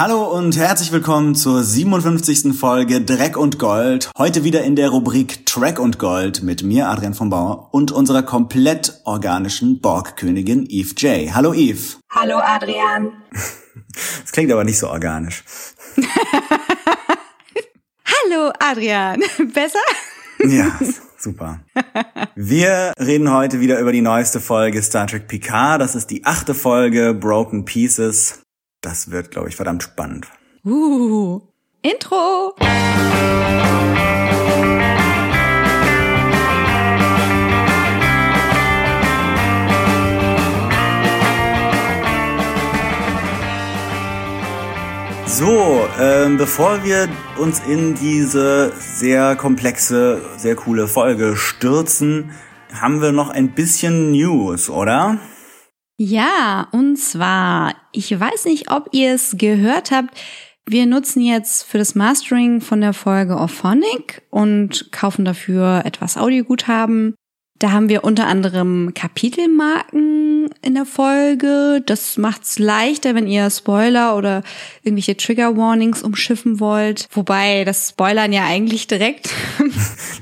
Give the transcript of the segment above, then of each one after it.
Hallo und herzlich willkommen zur 57. Folge Dreck und Gold. Heute wieder in der Rubrik Track und Gold mit mir, Adrian von Bauer, und unserer komplett organischen Borgkönigin Eve J. Hallo Eve. Hallo Adrian. Das klingt aber nicht so organisch. Hallo Adrian. Besser? Ja, super. Wir reden heute wieder über die neueste Folge Star Trek Picard. Das ist die achte Folge Broken Pieces. Das wird, glaube ich, verdammt spannend. Uh, Intro. So, ähm, bevor wir uns in diese sehr komplexe, sehr coole Folge stürzen, haben wir noch ein bisschen News, oder? Ja, und zwar, ich weiß nicht, ob ihr es gehört habt, wir nutzen jetzt für das Mastering von der Folge Orphonic und kaufen dafür etwas Audioguthaben. Da haben wir unter anderem Kapitelmarken in der Folge. Das macht's leichter, wenn ihr Spoiler oder irgendwelche Trigger Warnings umschiffen wollt. Wobei das Spoilern ja eigentlich direkt.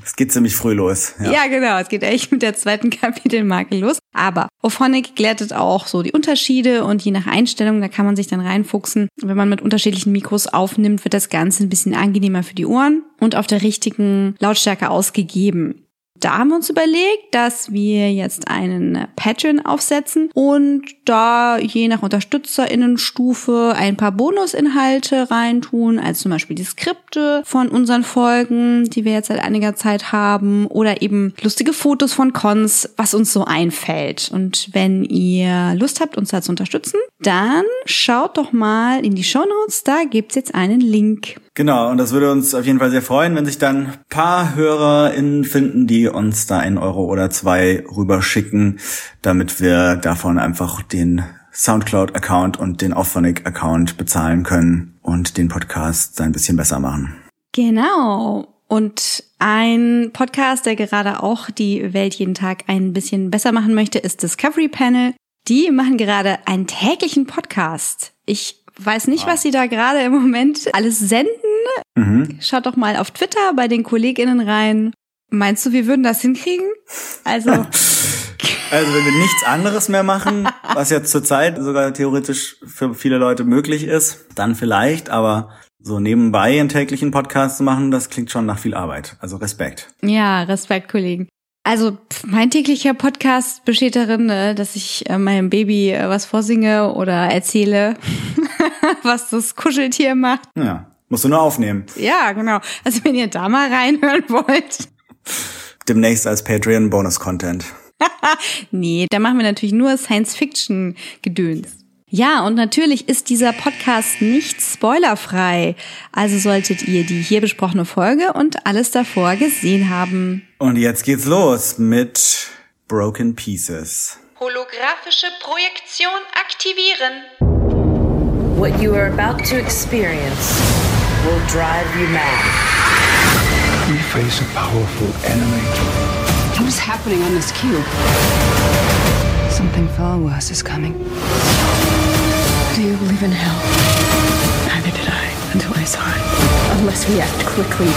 Es geht ziemlich früh los. Ja. ja, genau. Es geht echt mit der zweiten Kapitelmarke los. Aber Ophonic glättet auch so die Unterschiede und je nach Einstellung, da kann man sich dann reinfuchsen. Wenn man mit unterschiedlichen Mikros aufnimmt, wird das Ganze ein bisschen angenehmer für die Ohren und auf der richtigen Lautstärke ausgegeben. Da haben wir uns überlegt, dass wir jetzt einen Patreon aufsetzen und da je nach Unterstützerinnenstufe ein paar Bonusinhalte reintun, als zum Beispiel die Skripte von unseren Folgen, die wir jetzt seit einiger Zeit haben, oder eben lustige Fotos von Cons, was uns so einfällt. Und wenn ihr Lust habt, uns da zu unterstützen, dann schaut doch mal in die Show Notes, da gibt's jetzt einen Link. Genau, und das würde uns auf jeden Fall sehr freuen, wenn sich dann paar HörerInnen finden, die uns da ein Euro oder zwei rüberschicken, damit wir davon einfach den Soundcloud-Account und den Auphonic-Account bezahlen können und den Podcast ein bisschen besser machen. Genau. Und ein Podcast, der gerade auch die Welt jeden Tag ein bisschen besser machen möchte, ist Discovery Panel. Die machen gerade einen täglichen Podcast. Ich weiß nicht, was sie da gerade im Moment alles senden. Mhm. Schaut doch mal auf Twitter bei den KollegInnen rein. Meinst du, wir würden das hinkriegen? Also. also wenn wir nichts anderes mehr machen, was jetzt zurzeit sogar theoretisch für viele Leute möglich ist, dann vielleicht, aber so nebenbei einen täglichen Podcast zu machen, das klingt schon nach viel Arbeit. Also Respekt. Ja, Respekt, Kollegen. Also mein täglicher Podcast besteht darin, äh, dass ich äh, meinem Baby äh, was vorsinge oder erzähle, was das Kuscheltier macht. Ja, musst du nur aufnehmen. Ja, genau. Also wenn ihr da mal reinhören wollt. Demnächst als Patreon-Bonus-Content. nee, da machen wir natürlich nur Science-Fiction-Gedöns. Ja, und natürlich ist dieser Podcast nicht spoilerfrei. Also solltet ihr die hier besprochene Folge und alles davor gesehen haben. Und jetzt geht's los mit Broken Pieces. Holographische Projektion aktivieren. What you are about to experience will drive you mad. We face a powerful enemy. What is happening on this cube? Something far worse is coming. Do you believe in hell? Neither did I until I saw it. Unless we act quickly.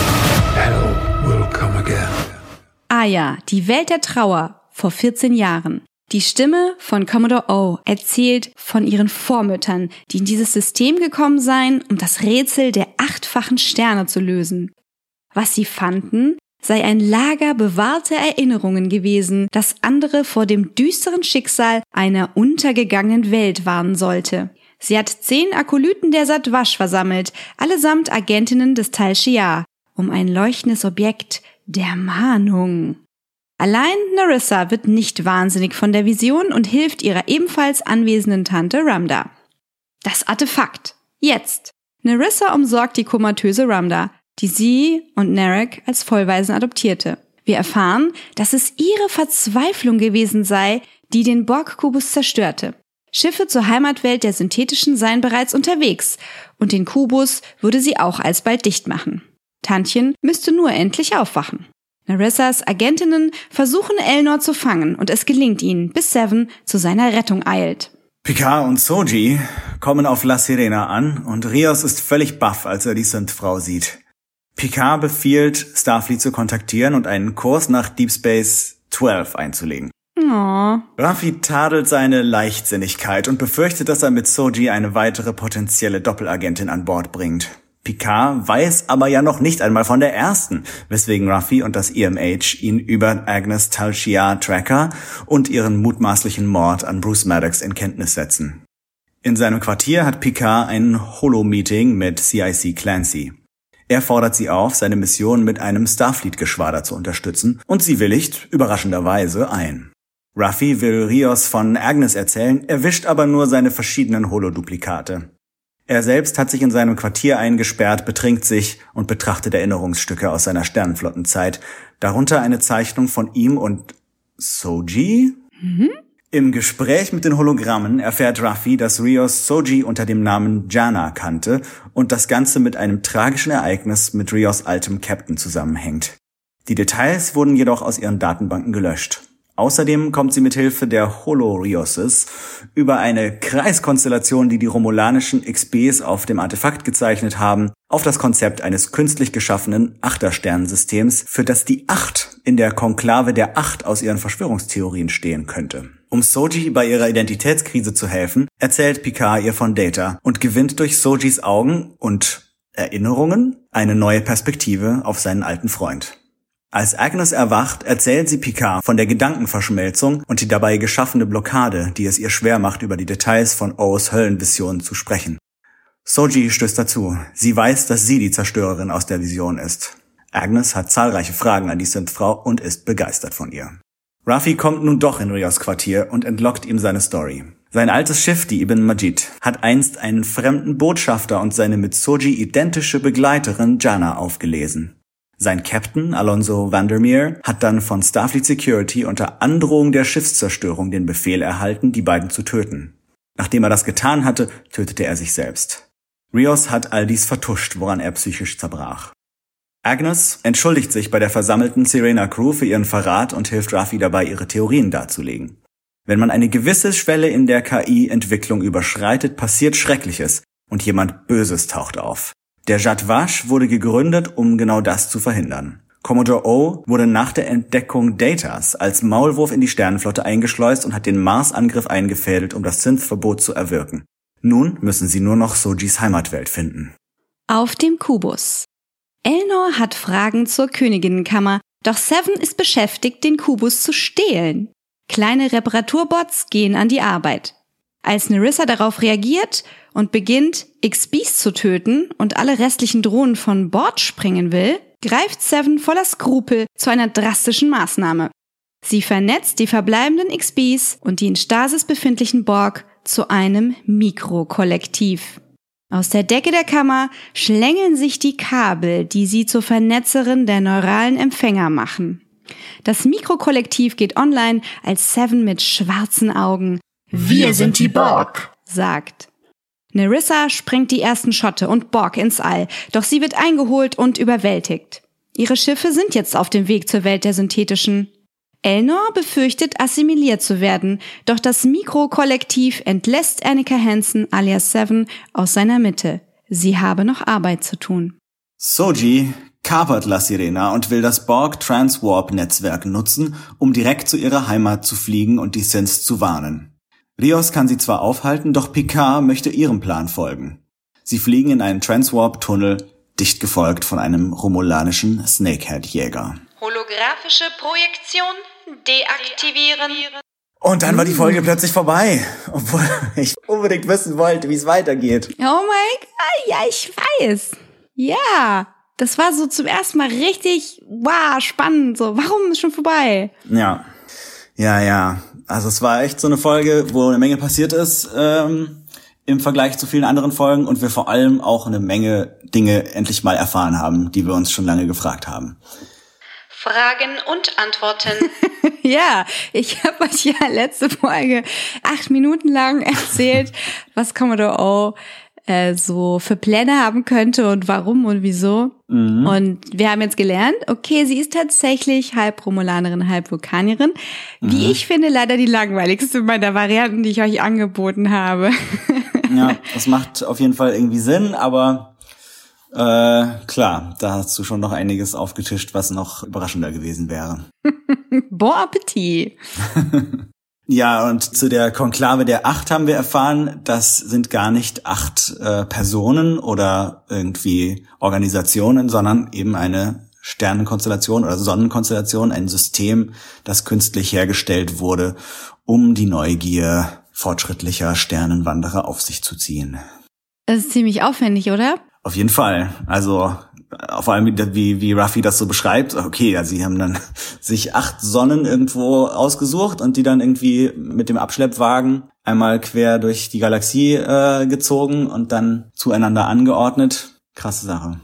Hell will come again. Ah ja, die Welt der Trauer vor 14 Jahren. Die Stimme von Commodore O erzählt von ihren Vormüttern, die in dieses System gekommen seien, um das Rätsel der achtfachen Sterne zu lösen. Was sie fanden, sei ein Lager bewahrter Erinnerungen gewesen, das andere vor dem düsteren Schicksal einer untergegangenen Welt warnen sollte. Sie hat zehn Akolyten der Satwasch versammelt, allesamt Agentinnen des Tal Shia, um ein leuchtendes Objekt der Mahnung. Allein Narissa wird nicht wahnsinnig von der Vision und hilft ihrer ebenfalls anwesenden Tante Ramda. Das Artefakt. Jetzt. Narissa umsorgt die komatöse Ramda, die sie und Narek als Vollweisen adoptierte. Wir erfahren, dass es ihre Verzweiflung gewesen sei, die den Borg-Kubus zerstörte. Schiffe zur Heimatwelt der Synthetischen seien bereits unterwegs und den Kubus würde sie auch alsbald dicht machen. Tantchen müsste nur endlich aufwachen. Narissas Agentinnen versuchen Elnor zu fangen und es gelingt ihnen, bis Seven zu seiner Rettung eilt. Picard und Soji kommen auf La Sirena an und Rios ist völlig baff, als er die Synth-Frau sieht. Picard befiehlt, Starfleet zu kontaktieren und einen Kurs nach Deep Space 12 einzulegen. Oh. Raffi tadelt seine Leichtsinnigkeit und befürchtet, dass er mit Soji eine weitere potenzielle Doppelagentin an Bord bringt. Picard weiß aber ja noch nicht einmal von der ersten, weswegen Ruffy und das EMH ihn über Agnes Talchia Tracker und ihren mutmaßlichen Mord an Bruce Maddox in Kenntnis setzen. In seinem Quartier hat Picard ein Holo-Meeting mit CIC Clancy. Er fordert sie auf, seine Mission mit einem Starfleet-Geschwader zu unterstützen und sie willigt überraschenderweise ein. Ruffy will Rios von Agnes erzählen, erwischt aber nur seine verschiedenen Holoduplikate. Er selbst hat sich in seinem Quartier eingesperrt, betrinkt sich und betrachtet Erinnerungsstücke aus seiner Sternenflottenzeit, darunter eine Zeichnung von ihm und Soji? Mhm. Im Gespräch mit den Hologrammen erfährt Ruffy, dass Rios Soji unter dem Namen Jana kannte und das Ganze mit einem tragischen Ereignis mit Rios altem Captain zusammenhängt. Die Details wurden jedoch aus ihren Datenbanken gelöscht. Außerdem kommt sie mit Hilfe der Holorioses über eine Kreiskonstellation, die die romulanischen XBs auf dem Artefakt gezeichnet haben, auf das Konzept eines künstlich geschaffenen Achtersternensystems, für das die Acht in der Konklave der Acht aus ihren Verschwörungstheorien stehen könnte. Um Soji bei ihrer Identitätskrise zu helfen, erzählt Picard ihr von Data und gewinnt durch Sojis Augen und Erinnerungen eine neue Perspektive auf seinen alten Freund. Als Agnes erwacht, erzählt sie Picard von der Gedankenverschmelzung und die dabei geschaffene Blockade, die es ihr schwer macht, über die Details von O's Höllenvision zu sprechen. Soji stößt dazu. Sie weiß, dass sie die Zerstörerin aus der Vision ist. Agnes hat zahlreiche Fragen an die Synth-Frau und ist begeistert von ihr. Ruffy kommt nun doch in Rios Quartier und entlockt ihm seine Story. Sein altes Schiff, die Ibn Majid, hat einst einen fremden Botschafter und seine mit Soji identische Begleiterin Jana aufgelesen. Sein Captain, Alonso Vandermeer, hat dann von Starfleet Security unter Androhung der Schiffszerstörung den Befehl erhalten, die beiden zu töten. Nachdem er das getan hatte, tötete er sich selbst. Rios hat all dies vertuscht, woran er psychisch zerbrach. Agnes entschuldigt sich bei der versammelten Serena Crew für ihren Verrat und hilft Ruffy dabei, ihre Theorien darzulegen. Wenn man eine gewisse Schwelle in der KI-Entwicklung überschreitet, passiert Schreckliches und jemand Böses taucht auf. Der Jadwash wurde gegründet, um genau das zu verhindern. Commodore O wurde nach der Entdeckung Datas als Maulwurf in die Sternenflotte eingeschleust und hat den Mars-Angriff eingefädelt, um das Synth-Verbot zu erwirken. Nun müssen sie nur noch Sojis Heimatwelt finden. Auf dem Kubus. Elnor hat Fragen zur Königinnenkammer, doch Seven ist beschäftigt, den Kubus zu stehlen. Kleine Reparaturbots gehen an die Arbeit. Als Nerissa darauf reagiert und beginnt, XBs zu töten und alle restlichen Drohnen von Bord springen will, greift Seven voller Skrupel zu einer drastischen Maßnahme. Sie vernetzt die verbleibenden XBs und die in Stasis befindlichen Borg zu einem Mikrokollektiv. Aus der Decke der Kammer schlängeln sich die Kabel, die sie zur Vernetzerin der neuralen Empfänger machen. Das Mikrokollektiv geht online, als Seven mit schwarzen Augen Wir sind die Borg sagt. Nerissa sprengt die ersten Schotte und Borg ins All, doch sie wird eingeholt und überwältigt. Ihre Schiffe sind jetzt auf dem Weg zur Welt der Synthetischen. Elnor befürchtet, assimiliert zu werden, doch das Mikrokollektiv entlässt Annika Hansen alias Seven aus seiner Mitte. Sie habe noch Arbeit zu tun. Soji kapert La Sirena und will das Borg Transwarp Netzwerk nutzen, um direkt zu ihrer Heimat zu fliegen und die Synths zu warnen. Rios kann sie zwar aufhalten, doch Picard möchte ihrem Plan folgen. Sie fliegen in einen Transwarp-Tunnel, dicht gefolgt von einem romulanischen Snakehead-Jäger. Holographische Projektion deaktivieren. Und dann war die Folge plötzlich vorbei, obwohl ich unbedingt wissen wollte, wie es weitergeht. Oh mein Gott, ja, ich weiß. Ja, das war so zum ersten Mal richtig, wow, spannend. So, warum ist schon vorbei? Ja, ja, ja. Also es war echt so eine Folge, wo eine Menge passiert ist ähm, im Vergleich zu vielen anderen Folgen und wir vor allem auch eine Menge Dinge endlich mal erfahren haben, die wir uns schon lange gefragt haben. Fragen und Antworten. ja, ich habe euch ja letzte Folge acht Minuten lang erzählt, was Commodore O äh, so für Pläne haben könnte und warum und wieso. Mhm. Und wir haben jetzt gelernt, okay, sie ist tatsächlich halb Romulanerin, halb Vulkanierin. Wie mhm. ich finde, leider die langweiligste meiner Varianten, die ich euch angeboten habe. Ja, das macht auf jeden Fall irgendwie Sinn, aber äh, klar, da hast du schon noch einiges aufgetischt, was noch überraschender gewesen wäre. bon Appetit! Ja, und zu der Konklave der Acht haben wir erfahren, das sind gar nicht acht äh, Personen oder irgendwie Organisationen, sondern eben eine Sternenkonstellation oder Sonnenkonstellation, ein System, das künstlich hergestellt wurde, um die Neugier fortschrittlicher Sternenwanderer auf sich zu ziehen. Das ist ziemlich aufwendig, oder? Auf jeden Fall. Also vor allem wie, wie Ruffy das so beschreibt, okay, ja, sie haben dann sich acht Sonnen irgendwo ausgesucht und die dann irgendwie mit dem Abschleppwagen einmal quer durch die Galaxie äh, gezogen und dann zueinander angeordnet. Krasse Sache.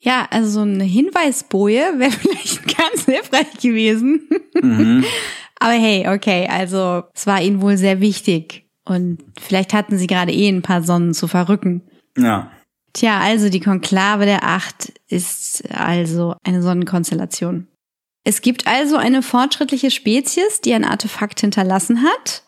Ja, also so eine Hinweisboje wäre vielleicht ganz hilfreich gewesen. Mhm. Aber hey, okay, also es war ihnen wohl sehr wichtig und vielleicht hatten sie gerade eh ein paar Sonnen zu verrücken. Ja. Tja, also die Konklave der Acht ist also eine Sonnenkonstellation. Es gibt also eine fortschrittliche Spezies, die ein Artefakt hinterlassen hat.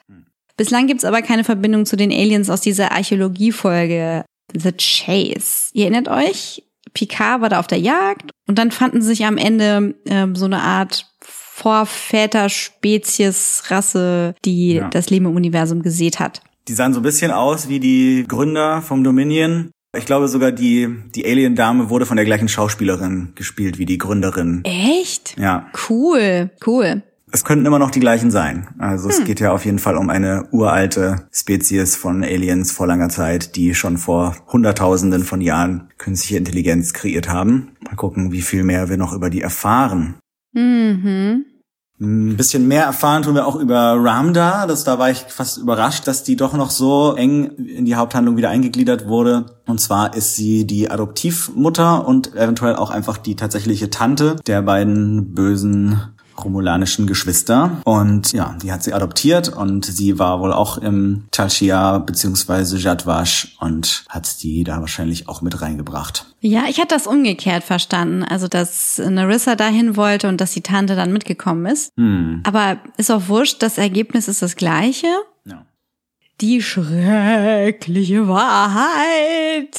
Bislang gibt's aber keine Verbindung zu den Aliens aus dieser Archäologiefolge The Chase. Ihr erinnert euch? Picard war da auf der Jagd und dann fanden sich am Ende ähm, so eine Art Vorväter-Spezies-Rasse, die ja. das Leben im Universum gesät hat. Die sahen so ein bisschen aus wie die Gründer vom Dominion, ich glaube sogar die, die Alien-Dame wurde von der gleichen Schauspielerin gespielt wie die Gründerin. Echt? Ja. Cool, cool. Es könnten immer noch die gleichen sein. Also es hm. geht ja auf jeden Fall um eine uralte Spezies von Aliens vor langer Zeit, die schon vor Hunderttausenden von Jahren künstliche Intelligenz kreiert haben. Mal gucken, wie viel mehr wir noch über die erfahren. Mhm. Ein bisschen mehr erfahren tun wir auch über Ramda. Das, da war ich fast überrascht, dass die doch noch so eng in die Haupthandlung wieder eingegliedert wurde. Und zwar ist sie die Adoptivmutter und eventuell auch einfach die tatsächliche Tante der beiden bösen romulanischen Geschwister. Und ja, die hat sie adoptiert und sie war wohl auch im Talshia beziehungsweise Jadwash und hat die da wahrscheinlich auch mit reingebracht. Ja, ich hatte das umgekehrt verstanden. Also, dass Narissa dahin wollte und dass die Tante dann mitgekommen ist. Hm. Aber ist auch wurscht, das Ergebnis ist das gleiche. Ja. Die schreckliche Wahrheit,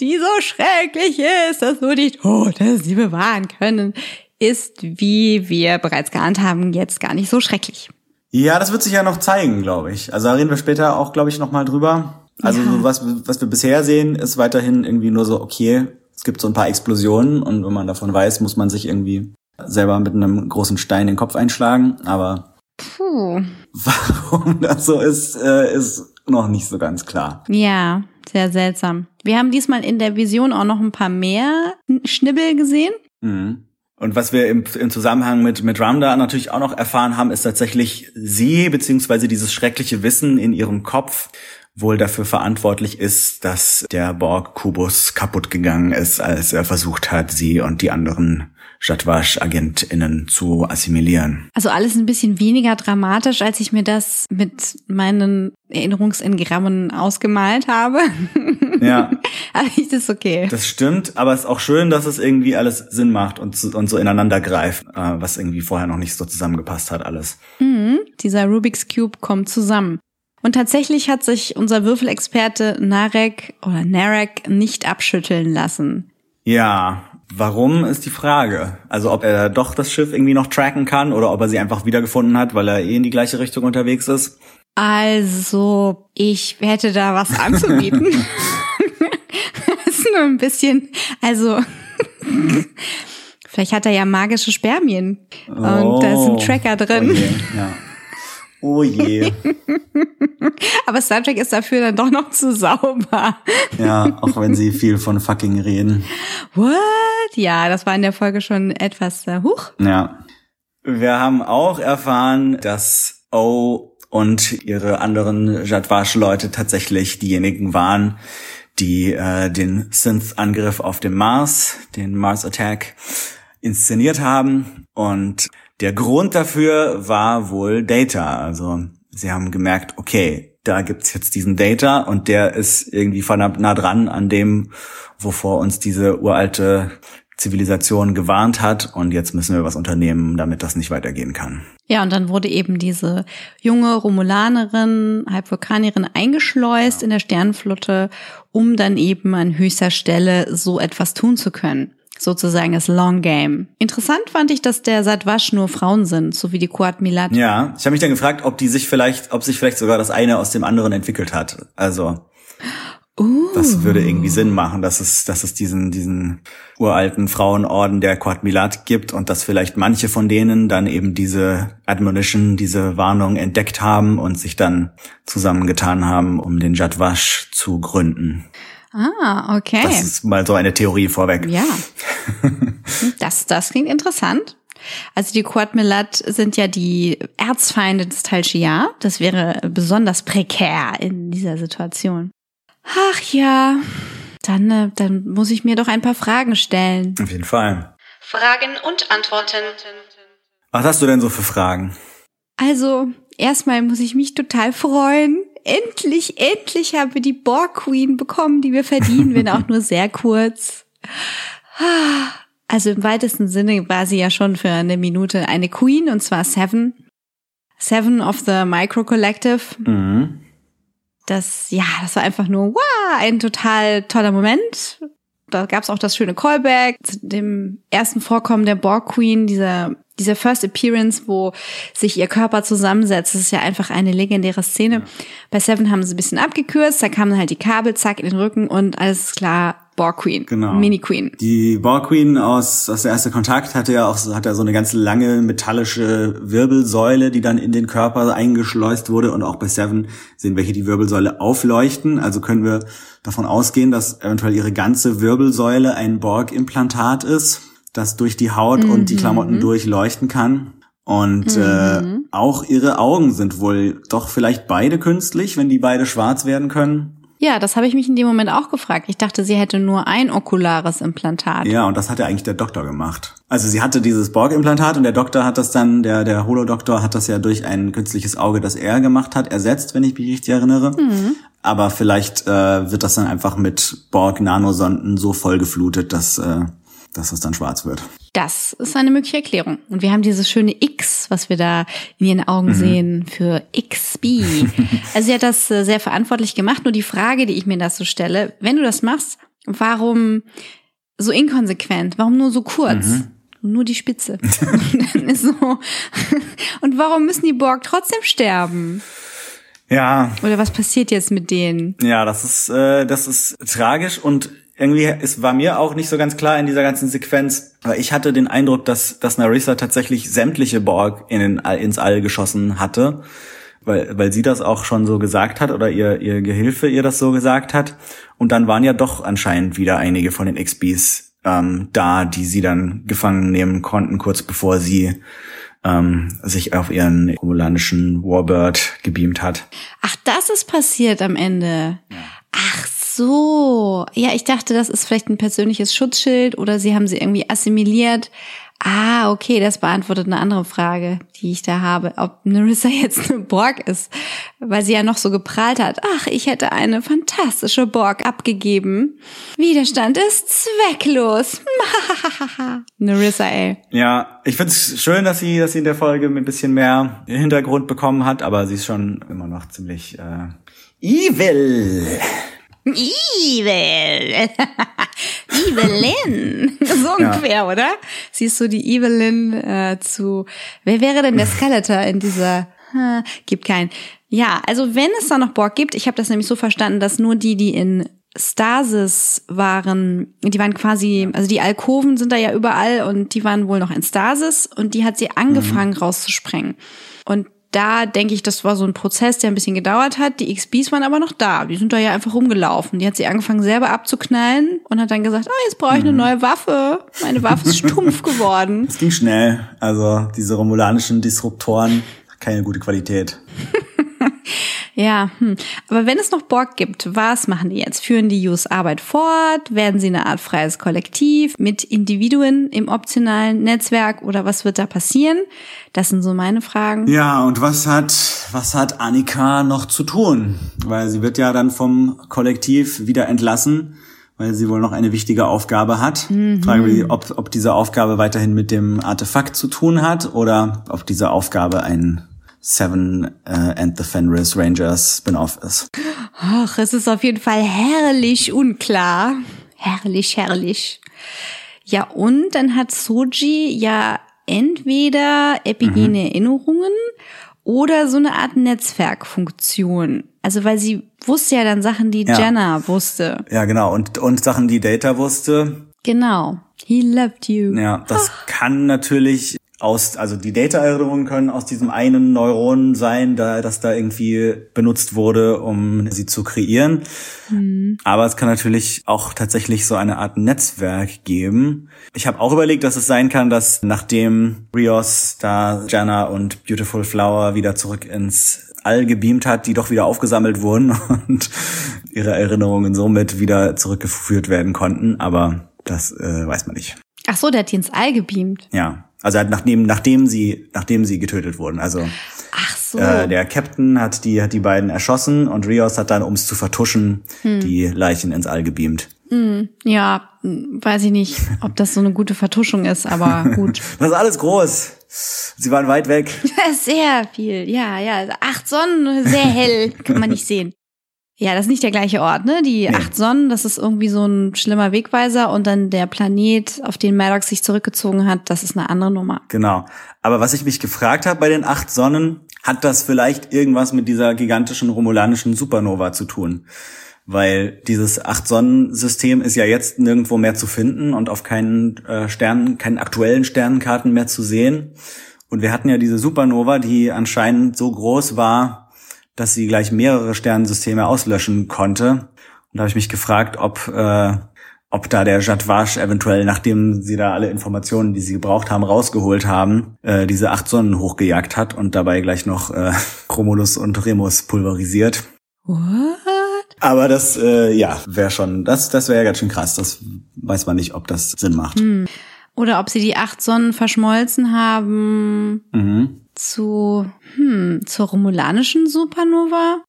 die so schrecklich ist, dass nur die Tote sie bewahren können, ist, wie wir bereits geahnt haben, jetzt gar nicht so schrecklich. Ja, das wird sich ja noch zeigen, glaube ich. Also da reden wir später auch, glaube ich, nochmal drüber. Also ja. was, was wir bisher sehen, ist weiterhin irgendwie nur so, okay, es gibt so ein paar Explosionen und wenn man davon weiß, muss man sich irgendwie selber mit einem großen Stein den Kopf einschlagen. Aber Puh. warum das so ist, äh, ist noch nicht so ganz klar. Ja, sehr seltsam. Wir haben diesmal in der Vision auch noch ein paar mehr Schnibbel gesehen. Mhm. Und was wir im, im Zusammenhang mit, mit Ramda natürlich auch noch erfahren haben, ist tatsächlich sie, beziehungsweise dieses schreckliche Wissen in ihrem Kopf wohl dafür verantwortlich ist, dass der Borg-Kubus kaputt gegangen ist, als er versucht hat, sie und die anderen Jadwash-AgentInnen zu assimilieren. Also alles ein bisschen weniger dramatisch, als ich mir das mit meinen Erinnerungsengrammen ausgemalt habe. Ja. aber ist das okay. Das stimmt, aber es ist auch schön, dass es irgendwie alles Sinn macht und, und so ineinander greift, äh, was irgendwie vorher noch nicht so zusammengepasst hat alles. Mhm, dieser Rubik's Cube kommt zusammen. Und tatsächlich hat sich unser Würfelexperte Narek oder Narek nicht abschütteln lassen. Ja, Warum ist die Frage? Also ob er doch das Schiff irgendwie noch tracken kann oder ob er sie einfach wiedergefunden hat, weil er eh in die gleiche Richtung unterwegs ist? Also, ich hätte da was anzubieten. das ist nur ein bisschen, also vielleicht hat er ja magische Spermien und oh, da ist ein Tracker drin. Okay, ja. Oh je. Aber Star Trek ist dafür dann doch noch zu sauber. Ja, auch wenn sie viel von fucking reden. What? Ja, das war in der Folge schon etwas äh, hoch. Ja. Wir haben auch erfahren, dass O und ihre anderen Jadwash-Leute tatsächlich diejenigen waren, die äh, den Synth-Angriff auf dem Mars, den Mars Attack, inszeniert haben. Und der Grund dafür war wohl Data. Also sie haben gemerkt, okay, da gibt's jetzt diesen Data und der ist irgendwie verdammt nah dran an dem, wovor uns diese uralte Zivilisation gewarnt hat und jetzt müssen wir was unternehmen, damit das nicht weitergehen kann. Ja, und dann wurde eben diese junge Romulanerin, Halbvulkanierin eingeschleust ja. in der Sternenflotte, um dann eben an höchster Stelle so etwas tun zu können. Sozusagen das Long Game. Interessant fand ich, dass der Satwasch nur Frauen sind, so wie die Kuat Milat. Ja, ich habe mich dann gefragt, ob die sich vielleicht, ob sich vielleicht sogar das eine aus dem anderen entwickelt hat. Also Uh. Das würde irgendwie Sinn machen, dass es, dass es diesen, diesen uralten Frauenorden der Quad Milat gibt und dass vielleicht manche von denen dann eben diese Admonition, diese Warnung entdeckt haben und sich dann zusammengetan haben, um den Jadwash zu gründen. Ah, okay. Das ist mal so eine Theorie vorweg. Ja. das, das klingt interessant. Also die Quad Milat sind ja die Erzfeinde des Tal Shia. Das wäre besonders prekär in dieser Situation. Ach ja, dann, äh, dann muss ich mir doch ein paar Fragen stellen. Auf jeden Fall. Fragen und Antworten. Was hast du denn so für Fragen? Also, erstmal muss ich mich total freuen. Endlich, endlich haben wir die Borg Queen bekommen, die wir verdienen, wenn auch nur sehr kurz. Also im weitesten Sinne war sie ja schon für eine Minute eine Queen, und zwar Seven. Seven of the Micro Collective. Mhm das, ja, das war einfach nur, wow, ein total toller Moment. Da gab es auch das schöne Callback zu dem ersten Vorkommen der Borg Queen, dieser, dieser First Appearance, wo sich ihr Körper zusammensetzt. Das ist ja einfach eine legendäre Szene. Ja. Bei Seven haben sie ein bisschen abgekürzt, da kamen halt die Kabel, zack, in den Rücken und alles klar, Borg Queen, genau. Mini Queen. Die Borg Queen aus, aus der erste Kontakt hatte ja auch hat ja so eine ganz lange metallische Wirbelsäule, die dann in den Körper eingeschleust wurde und auch bei Seven sehen wir hier die Wirbelsäule aufleuchten. Also können wir davon ausgehen, dass eventuell ihre ganze Wirbelsäule ein Borg-Implantat ist, das durch die Haut mhm. und die Klamotten durchleuchten kann. Und äh, mhm. äh, auch ihre Augen sind wohl doch vielleicht beide künstlich, wenn die beide schwarz werden können. Ja, das habe ich mich in dem Moment auch gefragt. Ich dachte, sie hätte nur ein okulares Implantat. Ja, und das hat ja eigentlich der Doktor gemacht. Also sie hatte dieses Borg-Implantat und der Doktor hat das dann, der, der Holodoktor hat das ja durch ein künstliches Auge, das er gemacht hat, ersetzt, wenn ich mich richtig erinnere. Mhm. Aber vielleicht äh, wird das dann einfach mit Borg-Nanosonden so vollgeflutet, dass äh, dass es dann schwarz wird. Das ist eine mögliche Erklärung. Und wir haben dieses schöne X, was wir da in ihren Augen mhm. sehen, für XB. also sie hat das äh, sehr verantwortlich gemacht. Nur die Frage, die ich mir dazu stelle, wenn du das machst, warum so inkonsequent? Warum nur so kurz? Mhm. Nur die Spitze. so. Und warum müssen die Borg trotzdem sterben? Ja. Oder was passiert jetzt mit denen? Ja, das ist, äh, das ist tragisch und irgendwie, es war mir auch nicht so ganz klar in dieser ganzen Sequenz, weil ich hatte den Eindruck, dass, dass Narissa tatsächlich sämtliche Borg in den, ins All geschossen hatte, weil, weil sie das auch schon so gesagt hat oder ihr, ihr Gehilfe ihr das so gesagt hat. Und dann waren ja doch anscheinend wieder einige von den XBs ähm, da, die sie dann gefangen nehmen konnten, kurz bevor sie ähm, sich auf ihren romulanischen Warbird gebeamt hat. Ach, das ist passiert am Ende. Ja. Ach so. Ja, ich dachte, das ist vielleicht ein persönliches Schutzschild oder sie haben sie irgendwie assimiliert. Ah, okay, das beantwortet eine andere Frage, die ich da habe, ob Narissa jetzt eine Borg ist, weil sie ja noch so geprahlt hat. Ach, ich hätte eine fantastische Borg abgegeben. Widerstand ist zwecklos. Narissa, ey. Ja, ich find's schön, dass sie, dass sie in der Folge ein bisschen mehr Hintergrund bekommen hat, aber sie ist schon immer noch ziemlich äh, evil. Evil. Evelyn. so ungefähr, ja. oder? Siehst du die Evelyn äh, zu. Wer wäre denn der Skeletor in dieser. Äh, gibt keinen. Ja, also wenn es da noch Borg gibt, ich habe das nämlich so verstanden, dass nur die, die in Stasis waren, die waren quasi, also die Alkoven sind da ja überall und die waren wohl noch in Stasis und die hat sie angefangen mhm. rauszusprengen. Und da denke ich, das war so ein Prozess, der ein bisschen gedauert hat. Die XBs waren aber noch da. Die sind da ja einfach rumgelaufen. Die hat sie angefangen selber abzuknallen und hat dann gesagt, oh, jetzt brauche ich eine mhm. neue Waffe. Meine Waffe ist stumpf geworden. Es ging schnell. Also diese romulanischen Disruptoren, keine gute Qualität. Ja, hm. aber wenn es noch Borg gibt, was machen die jetzt? Führen die Hughes Arbeit fort? Werden sie eine Art freies Kollektiv mit Individuen im optionalen Netzwerk oder was wird da passieren? Das sind so meine Fragen. Ja, und was hat, was hat Annika noch zu tun? Weil sie wird ja dann vom Kollektiv wieder entlassen weil sie wohl noch eine wichtige Aufgabe hat. Mhm. Frage mich, ob, ob diese Aufgabe weiterhin mit dem Artefakt zu tun hat oder ob diese Aufgabe ein Seven äh, and the Fenris Rangers Spin-off ist. Ach, es ist auf jeden Fall herrlich unklar. Herrlich, herrlich. Ja, und dann hat Soji ja entweder epigene mhm. Erinnerungen oder so eine Art Netzwerkfunktion. Also weil sie wusste ja dann Sachen, die ja. Jenna wusste. Ja, genau. Und, und Sachen, die Data wusste. Genau. He loved you. Ja, das ah. kann natürlich aus, also die Data-Erinnerungen können aus diesem einen Neuron sein, da, das da irgendwie benutzt wurde, um sie zu kreieren. Mhm. Aber es kann natürlich auch tatsächlich so eine Art Netzwerk geben. Ich habe auch überlegt, dass es sein kann, dass nachdem Rios da Jana und Beautiful Flower wieder zurück ins All gebeamt hat, die doch wieder aufgesammelt wurden und ihre Erinnerungen somit wieder zurückgeführt werden konnten. Aber das äh, weiß man nicht. Ach so, der hat die ins All gebeamt. Ja. Also halt nachdem, nachdem sie, nachdem sie getötet wurden. Also Ach so. äh, der Captain hat die, hat die beiden erschossen und Rios hat dann, um es zu vertuschen, hm. die Leichen ins All gebeamt. Hm. Ja, weiß ich nicht, ob das so eine gute Vertuschung ist, aber gut. das ist alles groß. Sie waren weit weg. Sehr viel, ja, ja. Acht Sonnen, sehr hell, kann man nicht sehen. Ja, das ist nicht der gleiche Ort, ne? Die nee. acht Sonnen, das ist irgendwie so ein schlimmer Wegweiser und dann der Planet, auf den Maddox sich zurückgezogen hat, das ist eine andere Nummer. Genau. Aber was ich mich gefragt habe bei den acht Sonnen, hat das vielleicht irgendwas mit dieser gigantischen romulanischen Supernova zu tun? Weil dieses Acht-Sonnen-System ist ja jetzt nirgendwo mehr zu finden und auf keinen äh, Sternen, keinen aktuellen Sternenkarten mehr zu sehen. Und wir hatten ja diese Supernova, die anscheinend so groß war, dass sie gleich mehrere Sternensysteme auslöschen konnte. Und da habe ich mich gefragt, ob, äh, ob da der Jadwasch eventuell, nachdem sie da alle Informationen, die sie gebraucht haben, rausgeholt haben, äh, diese acht Sonnen hochgejagt hat und dabei gleich noch äh, Chromulus und Remus pulverisiert. What? Aber das, äh, ja, wäre schon, das, das wäre ja ganz schön krass. Das weiß man nicht, ob das Sinn macht. Hm. Oder ob sie die acht Sonnen verschmolzen haben. Mhm zu, hm, zur romulanischen Supernova?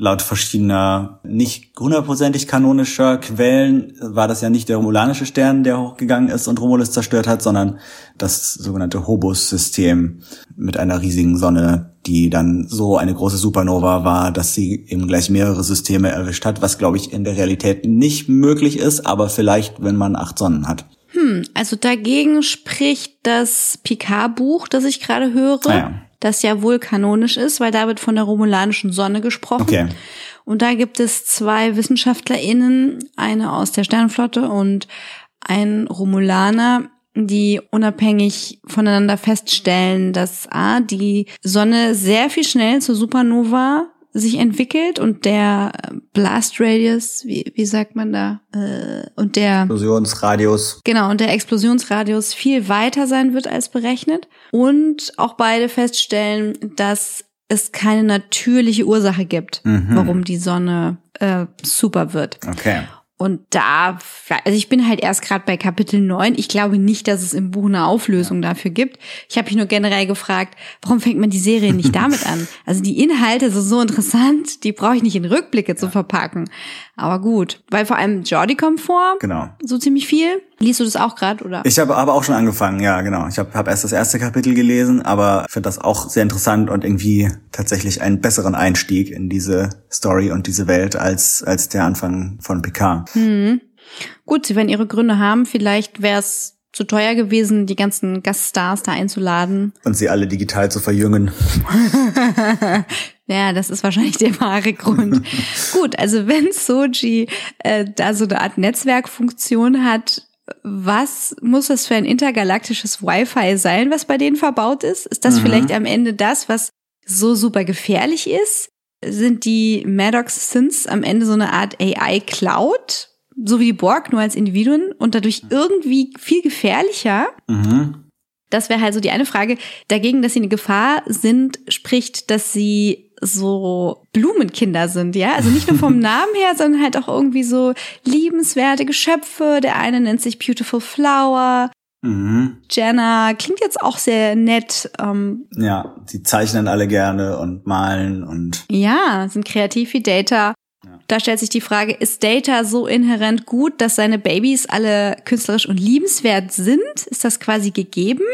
Laut verschiedener nicht hundertprozentig kanonischer Quellen war das ja nicht der romulanische Stern, der hochgegangen ist und Romulus zerstört hat, sondern das sogenannte Hobus-System mit einer riesigen Sonne, die dann so eine große Supernova war, dass sie eben gleich mehrere Systeme erwischt hat, was glaube ich in der Realität nicht möglich ist, aber vielleicht, wenn man acht Sonnen hat. Hm, also dagegen spricht das Picard-Buch, das ich gerade höre, ah ja. das ja wohl kanonisch ist, weil da wird von der romulanischen Sonne gesprochen. Okay. Und da gibt es zwei WissenschaftlerInnen, eine aus der Sternenflotte und ein Romulaner, die unabhängig voneinander feststellen, dass A, die Sonne sehr viel schnell zur Supernova sich entwickelt und der Blast Radius, wie, wie sagt man da, äh, und der Explosionsradius. Genau, und der Explosionsradius viel weiter sein wird als berechnet. Und auch beide feststellen, dass es keine natürliche Ursache gibt, mhm. warum die Sonne äh, super wird. Okay. Und da, also ich bin halt erst gerade bei Kapitel 9. Ich glaube nicht, dass es im Buch eine Auflösung ja. dafür gibt. Ich habe mich nur generell gefragt, warum fängt man die Serie nicht damit an? Also die Inhalte sind so interessant, die brauche ich nicht in Rückblicke ja. zu verpacken. Aber gut, weil vor allem Jordi kommt vor. Genau. So ziemlich viel. Liest du das auch gerade, oder? Ich habe aber auch schon angefangen, ja, genau. Ich habe hab erst das erste Kapitel gelesen, aber finde das auch sehr interessant und irgendwie tatsächlich einen besseren Einstieg in diese Story und diese Welt als, als der Anfang von Picard. Hm. Gut, sie werden ihre Gründe haben. Vielleicht wäre es zu teuer gewesen, die ganzen Gaststars da einzuladen. Und sie alle digital zu verjüngen. ja, das ist wahrscheinlich der wahre Grund. Gut, also wenn Soji äh, da so eine Art Netzwerkfunktion hat, was muss das für ein intergalaktisches Wi-Fi sein, was bei denen verbaut ist? Ist das mhm. vielleicht am Ende das, was so super gefährlich ist? Sind die Maddox Synths am Ende so eine Art AI-Cloud? So wie die Borg, nur als Individuen und dadurch irgendwie viel gefährlicher? Mhm. Das wäre halt so die eine Frage. Dagegen, dass sie eine Gefahr sind, spricht, dass sie so Blumenkinder sind, ja? Also nicht nur vom Namen her, sondern halt auch irgendwie so liebenswerte Geschöpfe. Der eine nennt sich Beautiful Flower. Mhm. Jenna klingt jetzt auch sehr nett. Ähm, ja, die zeichnen alle gerne und malen und. Ja, sind kreativ wie Data. Da stellt sich die Frage, ist Data so inhärent gut, dass seine Babys alle künstlerisch und liebenswert sind? Ist das quasi gegeben?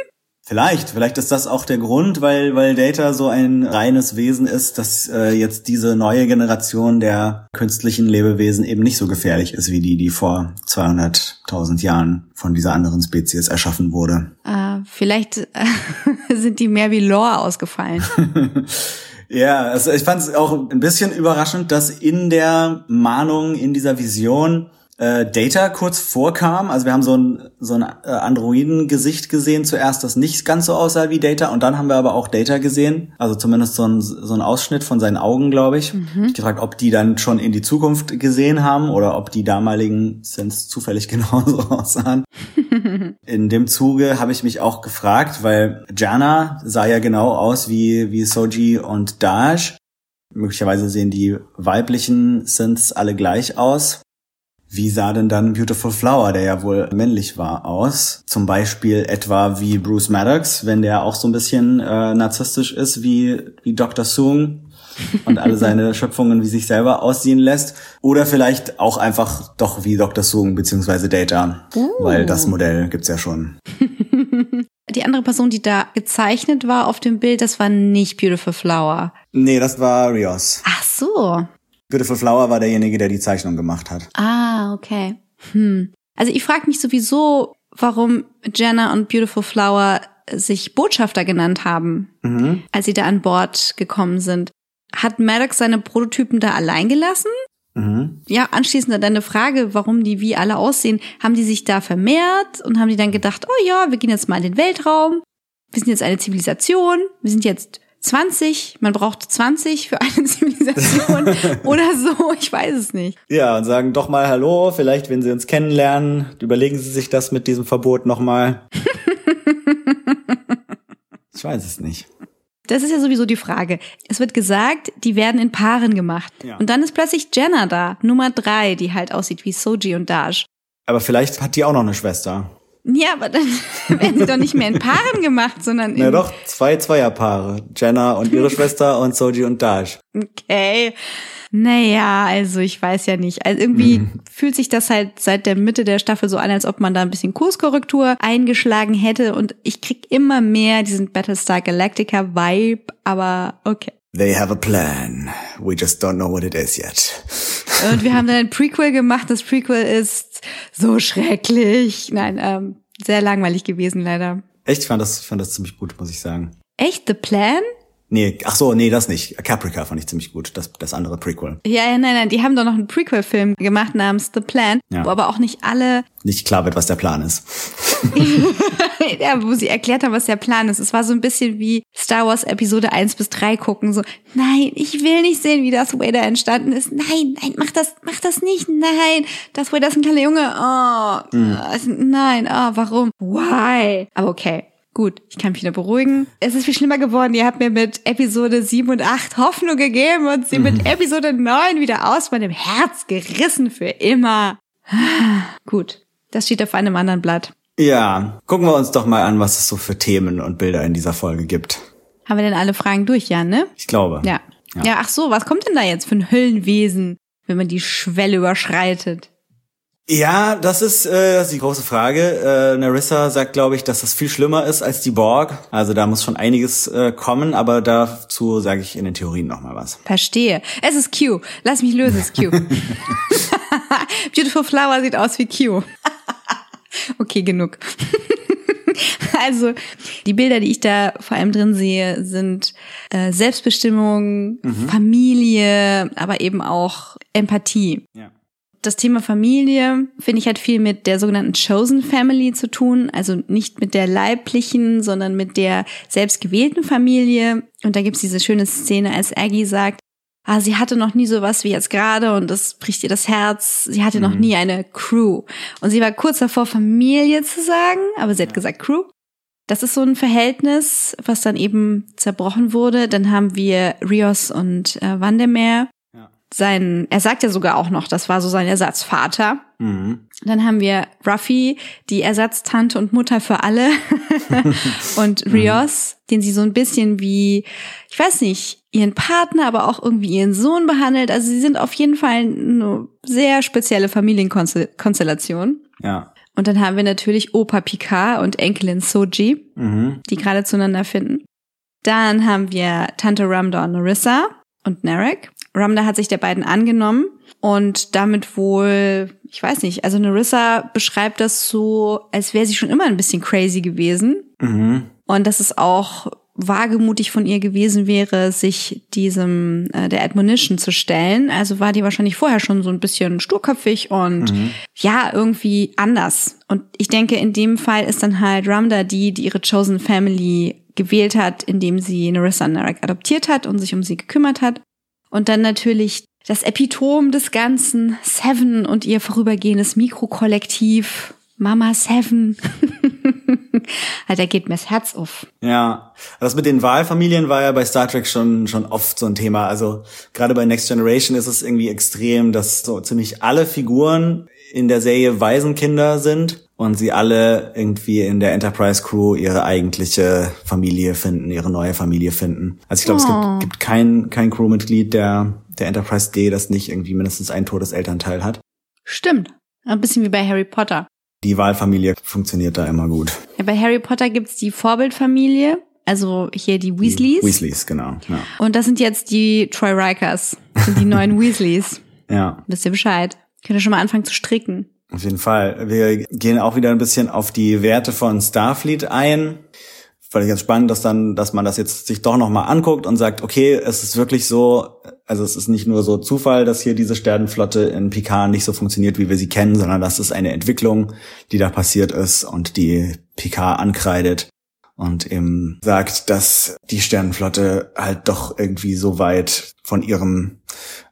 Vielleicht, vielleicht ist das auch der Grund, weil, weil Data so ein reines Wesen ist, dass äh, jetzt diese neue Generation der künstlichen Lebewesen eben nicht so gefährlich ist wie die, die vor 200.000 Jahren von dieser anderen Spezies erschaffen wurde. Äh, vielleicht äh, sind die mehr wie Lore ausgefallen. Ja, also ich fand es auch ein bisschen überraschend, dass in der Mahnung, in dieser Vision äh, Data kurz vorkam. Also wir haben so ein, so ein äh, Androiden-Gesicht gesehen zuerst, das nicht ganz so aussah wie Data. Und dann haben wir aber auch Data gesehen. Also zumindest so ein, so ein Ausschnitt von seinen Augen, glaube ich. Mhm. Ich gefragt, ob die dann schon in die Zukunft gesehen haben oder ob die damaligen Sins zufällig genauso aussahen. In dem Zuge habe ich mich auch gefragt, weil Jana sah ja genau aus wie, wie Soji und Dash. Möglicherweise sehen die weiblichen Synths alle gleich aus. Wie sah denn dann Beautiful Flower, der ja wohl männlich war, aus? Zum Beispiel etwa wie Bruce Maddox, wenn der auch so ein bisschen äh, narzisstisch ist wie, wie Dr. Soong und alle seine Schöpfungen wie sich selber aussehen lässt. Oder vielleicht auch einfach doch wie Dr. Soong beziehungsweise Data, uh. weil das Modell gibt's ja schon. Die andere Person, die da gezeichnet war auf dem Bild, das war nicht Beautiful Flower. Nee, das war Rios. Ach so. Beautiful Flower war derjenige, der die Zeichnung gemacht hat. Ah, okay. Hm. Also ich frage mich sowieso, warum Jenna und Beautiful Flower sich Botschafter genannt haben, mhm. als sie da an Bord gekommen sind. Hat Maddox seine Prototypen da allein gelassen? Mhm. Ja, anschließend an deine Frage, warum die wie alle aussehen. Haben die sich da vermehrt und haben die dann gedacht, oh ja, wir gehen jetzt mal in den Weltraum. Wir sind jetzt eine Zivilisation. Wir sind jetzt 20, man braucht 20 für eine Zivilisation oder so, ich weiß es nicht. Ja, und sagen doch mal Hallo, vielleicht wenn sie uns kennenlernen, überlegen sie sich das mit diesem Verbot nochmal. ich weiß es nicht. Das ist ja sowieso die Frage. Es wird gesagt, die werden in Paaren gemacht. Ja. Und dann ist plötzlich Jenna da, Nummer drei, die halt aussieht wie Soji und Dash. Aber vielleicht hat die auch noch eine Schwester. Ja, aber dann werden sie doch nicht mehr in Paaren gemacht, sondern in. Na doch, zwei Zweierpaare. Jenna und ihre Schwester und Soji und Dash. Okay. Naja, also ich weiß ja nicht. Also irgendwie mhm. fühlt sich das halt seit der Mitte der Staffel so an, als ob man da ein bisschen Kurskorrektur eingeschlagen hätte. Und ich krieg immer mehr diesen Battlestar Galactica Vibe, aber okay. They have a plan. We just don't know what it is yet. Und wir haben dann ein Prequel gemacht. Das Prequel ist so schrecklich. Nein, ähm, sehr langweilig gewesen leider. Echt? Ich fand das, fand das ziemlich gut, muss ich sagen. Echt? The Plan? Nee, ach so, nee, das nicht. Caprica fand ich ziemlich gut, das, das andere Prequel. Ja, ja, nein, nein, die haben doch noch einen Prequel-Film gemacht namens The Plan, ja. wo aber auch nicht alle... Nicht klar wird, was der Plan ist. ja, wo sie erklärt haben, was der Plan ist. Es war so ein bisschen wie Star Wars Episode 1 bis 3 gucken, so, nein, ich will nicht sehen, wie das Vader entstanden ist. Nein, nein, mach das, mach das nicht, nein, das Vader ist ein kleiner Junge, oh, mhm. nein, oh, warum, why? Aber okay, Gut, ich kann mich wieder beruhigen. Es ist viel schlimmer geworden. Ihr habt mir mit Episode 7 und 8 Hoffnung gegeben und sie mhm. mit Episode 9 wieder aus meinem Herz gerissen für immer. Gut, das steht auf einem anderen Blatt. Ja, gucken wir uns doch mal an, was es so für Themen und Bilder in dieser Folge gibt. Haben wir denn alle Fragen durch, ja, ne? Ich glaube. Ja. ja. Ja, ach so, was kommt denn da jetzt für ein Höllenwesen, wenn man die Schwelle überschreitet? Ja, das ist, äh, das ist die große Frage. Äh, Narissa sagt, glaube ich, dass das viel schlimmer ist als die Borg. Also da muss schon einiges äh, kommen, aber dazu sage ich in den Theorien nochmal was. Verstehe. Es ist Q. Lass mich lösen, es ist Q. Beautiful Flower sieht aus wie Q. okay, genug. also die Bilder, die ich da vor allem drin sehe, sind äh, Selbstbestimmung, mhm. Familie, aber eben auch Empathie. Ja das Thema Familie, finde ich, hat viel mit der sogenannten Chosen Family zu tun. Also nicht mit der leiblichen, sondern mit der selbstgewählten Familie. Und da gibt's diese schöne Szene, als Aggie sagt, ah, sie hatte noch nie sowas wie jetzt gerade und das bricht ihr das Herz. Sie hatte mhm. noch nie eine Crew. Und sie war kurz davor, Familie zu sagen, aber sie hat gesagt Crew. Das ist so ein Verhältnis, was dann eben zerbrochen wurde. Dann haben wir Rios und äh, Vandermeer. Sein, er sagt ja sogar auch noch, das war so sein Ersatzvater. Mhm. Dann haben wir Ruffy, die Ersatztante und Mutter für alle. und Rios, mhm. den sie so ein bisschen wie, ich weiß nicht, ihren Partner, aber auch irgendwie ihren Sohn behandelt. Also sie sind auf jeden Fall eine sehr spezielle Familienkonstellation. Ja. Und dann haben wir natürlich Opa Picard und Enkelin Soji, mhm. die gerade zueinander finden. Dann haben wir Tante Ramda und Narissa und Narek. Ramda hat sich der beiden angenommen und damit wohl, ich weiß nicht, also Narissa beschreibt das so, als wäre sie schon immer ein bisschen crazy gewesen. Mhm. Und das ist auch wagemutig von ihr gewesen wäre, sich diesem äh, der Admonition zu stellen. Also war die wahrscheinlich vorher schon so ein bisschen sturköpfig und mhm. ja, irgendwie anders. Und ich denke, in dem Fall ist dann halt Ramda die, die ihre Chosen Family gewählt hat, indem sie Narissa Narek adoptiert hat und sich um sie gekümmert hat. Und dann natürlich das Epitom des Ganzen, Seven und ihr vorübergehendes Mikrokollektiv, Mama Seven. da geht mir das Herz auf. Ja, das mit den Wahlfamilien war ja bei Star Trek schon schon oft so ein Thema. Also gerade bei Next Generation ist es irgendwie extrem, dass so ziemlich alle Figuren in der Serie Waisenkinder sind und sie alle irgendwie in der Enterprise Crew ihre eigentliche Familie finden, ihre neue Familie finden. Also ich glaube, oh. es gibt, oh. gibt kein kein Crewmitglied der der Enterprise D, das nicht irgendwie mindestens ein Todeselternteil hat. Stimmt. Ein bisschen wie bei Harry Potter die Wahlfamilie funktioniert da immer gut. Ja, bei Harry Potter gibt's die Vorbildfamilie, also hier die Weasleys. Die Weasleys, genau. Ja. Und das sind jetzt die Troy Rikers, sind die neuen Weasleys. Ja. Wisst ihr Bescheid? Könnt ihr schon mal anfangen zu stricken. Auf jeden Fall. Wir gehen auch wieder ein bisschen auf die Werte von Starfleet ein fand ich ganz spannend, dass dann, dass man das jetzt sich doch nochmal anguckt und sagt, okay, es ist wirklich so, also es ist nicht nur so Zufall, dass hier diese Sternenflotte in Picard nicht so funktioniert, wie wir sie kennen, sondern das ist eine Entwicklung, die da passiert ist und die Picard ankreidet und eben sagt, dass die Sternenflotte halt doch irgendwie so weit von ihrem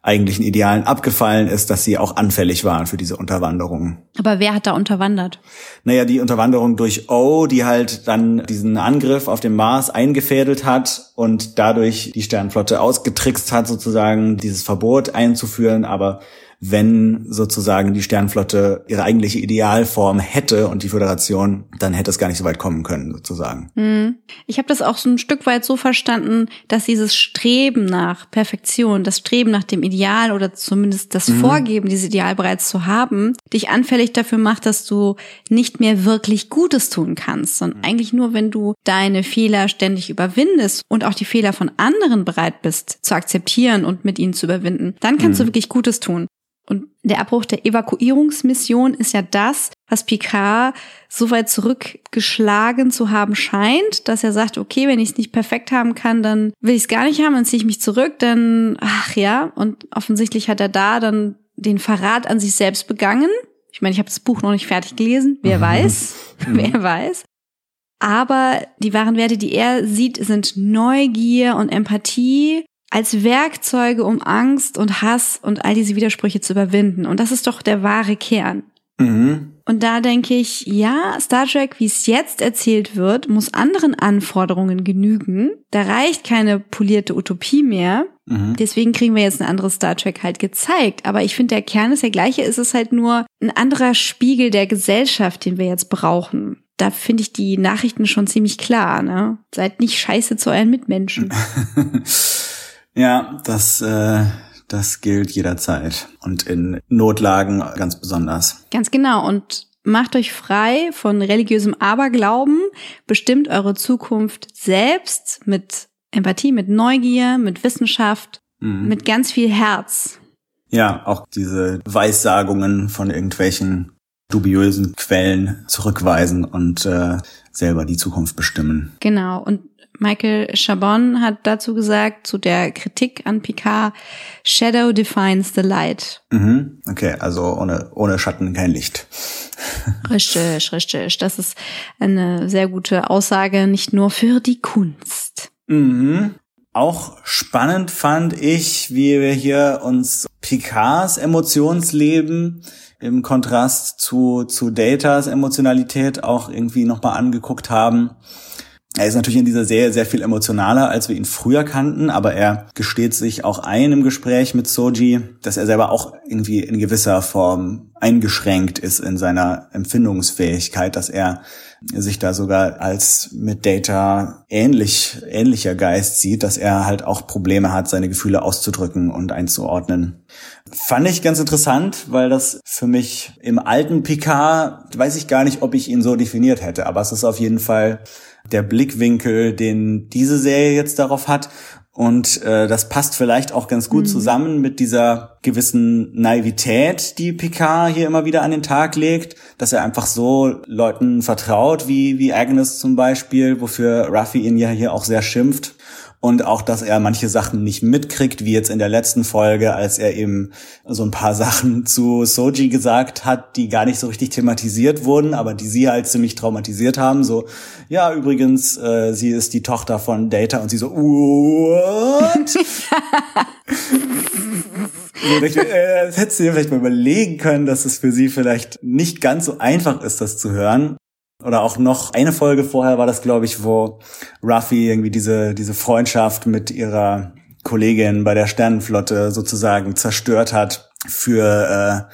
eigentlichen Idealen abgefallen ist, dass sie auch anfällig waren für diese Unterwanderung. Aber wer hat da unterwandert? Naja, die Unterwanderung durch O, die halt dann diesen Angriff auf dem Mars eingefädelt hat und dadurch die Sternenflotte ausgetrickst hat, sozusagen dieses Verbot einzuführen, aber wenn sozusagen die Sternflotte ihre eigentliche Idealform hätte und die Föderation, dann hätte es gar nicht so weit kommen können, sozusagen. Hm. Ich habe das auch so ein Stück weit so verstanden, dass dieses Streben nach Perfektion, das Streben nach dem Ideal oder zumindest das mhm. Vorgeben, dieses Ideal bereits zu haben, dich anfällig dafür macht, dass du nicht mehr wirklich Gutes tun kannst, sondern mhm. eigentlich nur, wenn du deine Fehler ständig überwindest und auch die Fehler von anderen bereit bist zu akzeptieren und mit ihnen zu überwinden, dann kannst mhm. du wirklich Gutes tun. Und der Abbruch der Evakuierungsmission ist ja das, was Picard so weit zurückgeschlagen zu haben scheint, dass er sagt, okay, wenn ich es nicht perfekt haben kann, dann will ich es gar nicht haben, dann ziehe ich mich zurück, dann, ach ja, und offensichtlich hat er da dann den Verrat an sich selbst begangen. Ich meine, ich habe das Buch noch nicht fertig gelesen, wer mhm. weiß, mhm. wer weiß. Aber die wahren Werte, die er sieht, sind Neugier und Empathie als Werkzeuge, um Angst und Hass und all diese Widersprüche zu überwinden. Und das ist doch der wahre Kern. Mhm. Und da denke ich, ja, Star Trek, wie es jetzt erzählt wird, muss anderen Anforderungen genügen. Da reicht keine polierte Utopie mehr. Mhm. Deswegen kriegen wir jetzt ein anderes Star Trek halt gezeigt. Aber ich finde, der Kern ist der gleiche. Es ist halt nur ein anderer Spiegel der Gesellschaft, den wir jetzt brauchen da finde ich die Nachrichten schon ziemlich klar. Ne? Seid nicht scheiße zu euren Mitmenschen. Ja, das, äh, das gilt jederzeit und in Notlagen ganz besonders. Ganz genau. Und macht euch frei von religiösem Aberglauben, bestimmt eure Zukunft selbst mit Empathie, mit Neugier, mit Wissenschaft, mhm. mit ganz viel Herz. Ja, auch diese Weissagungen von irgendwelchen dubiösen Quellen zurückweisen und äh, selber die Zukunft bestimmen. Genau. Und Michael Chabon hat dazu gesagt, zu der Kritik an Picard, Shadow defines the light. Mhm. Okay, also ohne, ohne Schatten kein Licht. richtig, richtig. Das ist eine sehr gute Aussage, nicht nur für die Kunst. Mhm. Auch spannend fand ich, wie wir hier uns Picards Emotionsleben im Kontrast zu, zu Datas Emotionalität auch irgendwie nochmal angeguckt haben. Er ist natürlich in dieser Serie sehr viel emotionaler, als wir ihn früher kannten, aber er gesteht sich auch ein im Gespräch mit Soji, dass er selber auch irgendwie in gewisser Form eingeschränkt ist in seiner Empfindungsfähigkeit, dass er sich da sogar als mit Data ähnlich, ähnlicher Geist sieht, dass er halt auch Probleme hat, seine Gefühle auszudrücken und einzuordnen. Fand ich ganz interessant, weil das für mich im alten Picard, weiß ich gar nicht, ob ich ihn so definiert hätte, aber es ist auf jeden Fall der Blickwinkel, den diese Serie jetzt darauf hat. Und äh, das passt vielleicht auch ganz gut mhm. zusammen mit dieser gewissen Naivität, die Picard hier immer wieder an den Tag legt, dass er einfach so Leuten vertraut, wie, wie Agnes zum Beispiel, wofür Ruffy ihn ja hier auch sehr schimpft und auch, dass er manche Sachen nicht mitkriegt, wie jetzt in der letzten Folge, als er eben so ein paar Sachen zu Soji gesagt hat, die gar nicht so richtig thematisiert wurden, aber die sie halt ziemlich traumatisiert haben. So, ja, übrigens, äh, sie ist die Tochter von Data und sie so, what? das hättest du dir vielleicht mal überlegen können, dass es für sie vielleicht nicht ganz so einfach ist, das zu hören. Oder auch noch eine Folge vorher war das, glaube ich, wo Ruffy irgendwie diese, diese Freundschaft mit ihrer Kollegin bei der Sternenflotte sozusagen zerstört hat für, äh,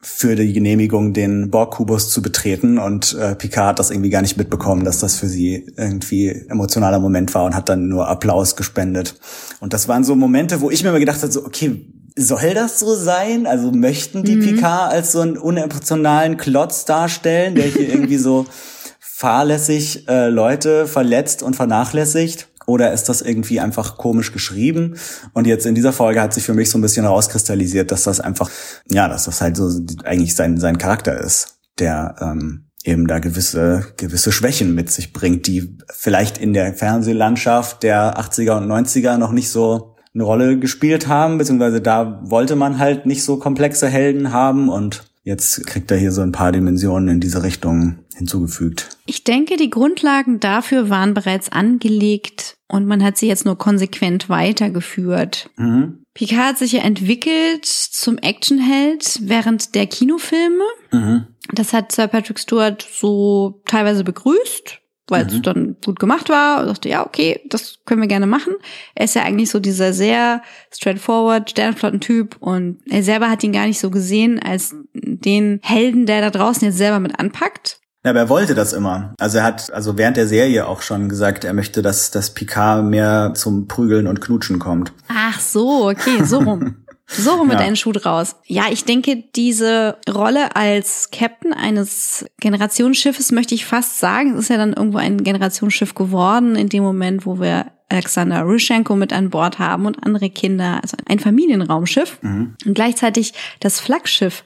für die Genehmigung, den Borg-Kubus zu betreten. Und äh, Picard hat das irgendwie gar nicht mitbekommen, dass das für sie irgendwie emotionaler Moment war und hat dann nur Applaus gespendet. Und das waren so Momente, wo ich mir immer gedacht habe, so, okay, soll das so sein? Also möchten die mhm. Picard als so einen unemotionalen Klotz darstellen, der hier irgendwie so fahrlässig äh, Leute verletzt und vernachlässigt? Oder ist das irgendwie einfach komisch geschrieben? Und jetzt in dieser Folge hat sich für mich so ein bisschen herauskristallisiert, dass das einfach, ja, dass das halt so eigentlich sein, sein Charakter ist, der ähm, eben da gewisse, gewisse Schwächen mit sich bringt, die vielleicht in der Fernsehlandschaft der 80er und 90er noch nicht so eine Rolle gespielt haben, beziehungsweise da wollte man halt nicht so komplexe Helden haben und jetzt kriegt er hier so ein paar Dimensionen in diese Richtung hinzugefügt. Ich denke, die Grundlagen dafür waren bereits angelegt und man hat sie jetzt nur konsequent weitergeführt. Mhm. Picard hat sich ja entwickelt zum Actionheld während der Kinofilme. Mhm. Das hat Sir Patrick Stewart so teilweise begrüßt weil mhm. es dann gut gemacht war und dachte, ja, okay, das können wir gerne machen. Er ist ja eigentlich so dieser sehr straightforward Sternflottentyp und er selber hat ihn gar nicht so gesehen als den Helden, der da draußen jetzt selber mit anpackt. Ja, aber er wollte das immer. Also er hat also während der Serie auch schon gesagt, er möchte, dass das Picard mehr zum Prügeln und Knutschen kommt. Ach so, okay, so rum. So rum mit ja. deinen Schuh draus. Ja, ich denke, diese Rolle als Captain eines Generationsschiffes möchte ich fast sagen. Es ist ja dann irgendwo ein Generationsschiff geworden in dem Moment, wo wir Alexander Ryschenko mit an Bord haben und andere Kinder, also ein Familienraumschiff mhm. und gleichzeitig das Flaggschiff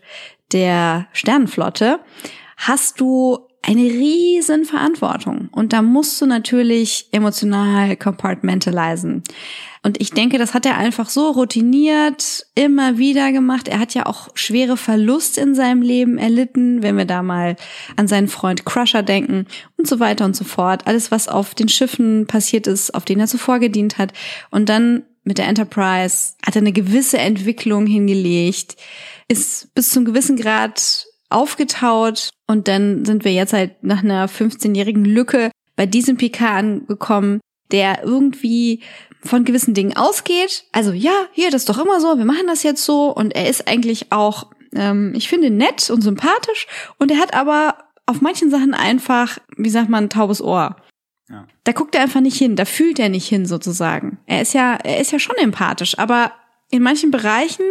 der Sternenflotte, hast du eine riesen Verantwortung und da musst du natürlich emotional compartmentalisen. Und ich denke, das hat er einfach so routiniert immer wieder gemacht. Er hat ja auch schwere Verlust in seinem Leben erlitten, wenn wir da mal an seinen Freund Crusher denken und so weiter und so fort. Alles, was auf den Schiffen passiert ist, auf denen er zuvor gedient hat. Und dann mit der Enterprise hat er eine gewisse Entwicklung hingelegt, ist bis zum gewissen Grad aufgetaut und dann sind wir jetzt halt nach einer 15-jährigen Lücke bei diesem PK angekommen, der irgendwie von gewissen Dingen ausgeht. Also ja, hier, das ist doch immer so, wir machen das jetzt so. Und er ist eigentlich auch, ähm, ich finde, nett und sympathisch. Und er hat aber auf manchen Sachen einfach, wie sagt man, ein taubes Ohr. Ja. Da guckt er einfach nicht hin, da fühlt er nicht hin sozusagen. Er ist ja, er ist ja schon empathisch, aber in manchen Bereichen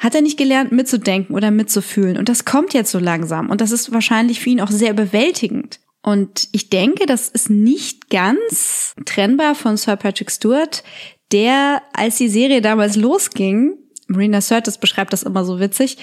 hat er nicht gelernt mitzudenken oder mitzufühlen. Und das kommt jetzt so langsam. Und das ist wahrscheinlich für ihn auch sehr überwältigend. Und ich denke, das ist nicht ganz trennbar von Sir Patrick Stewart, der, als die Serie damals losging, Marina Sirtis beschreibt das immer so witzig,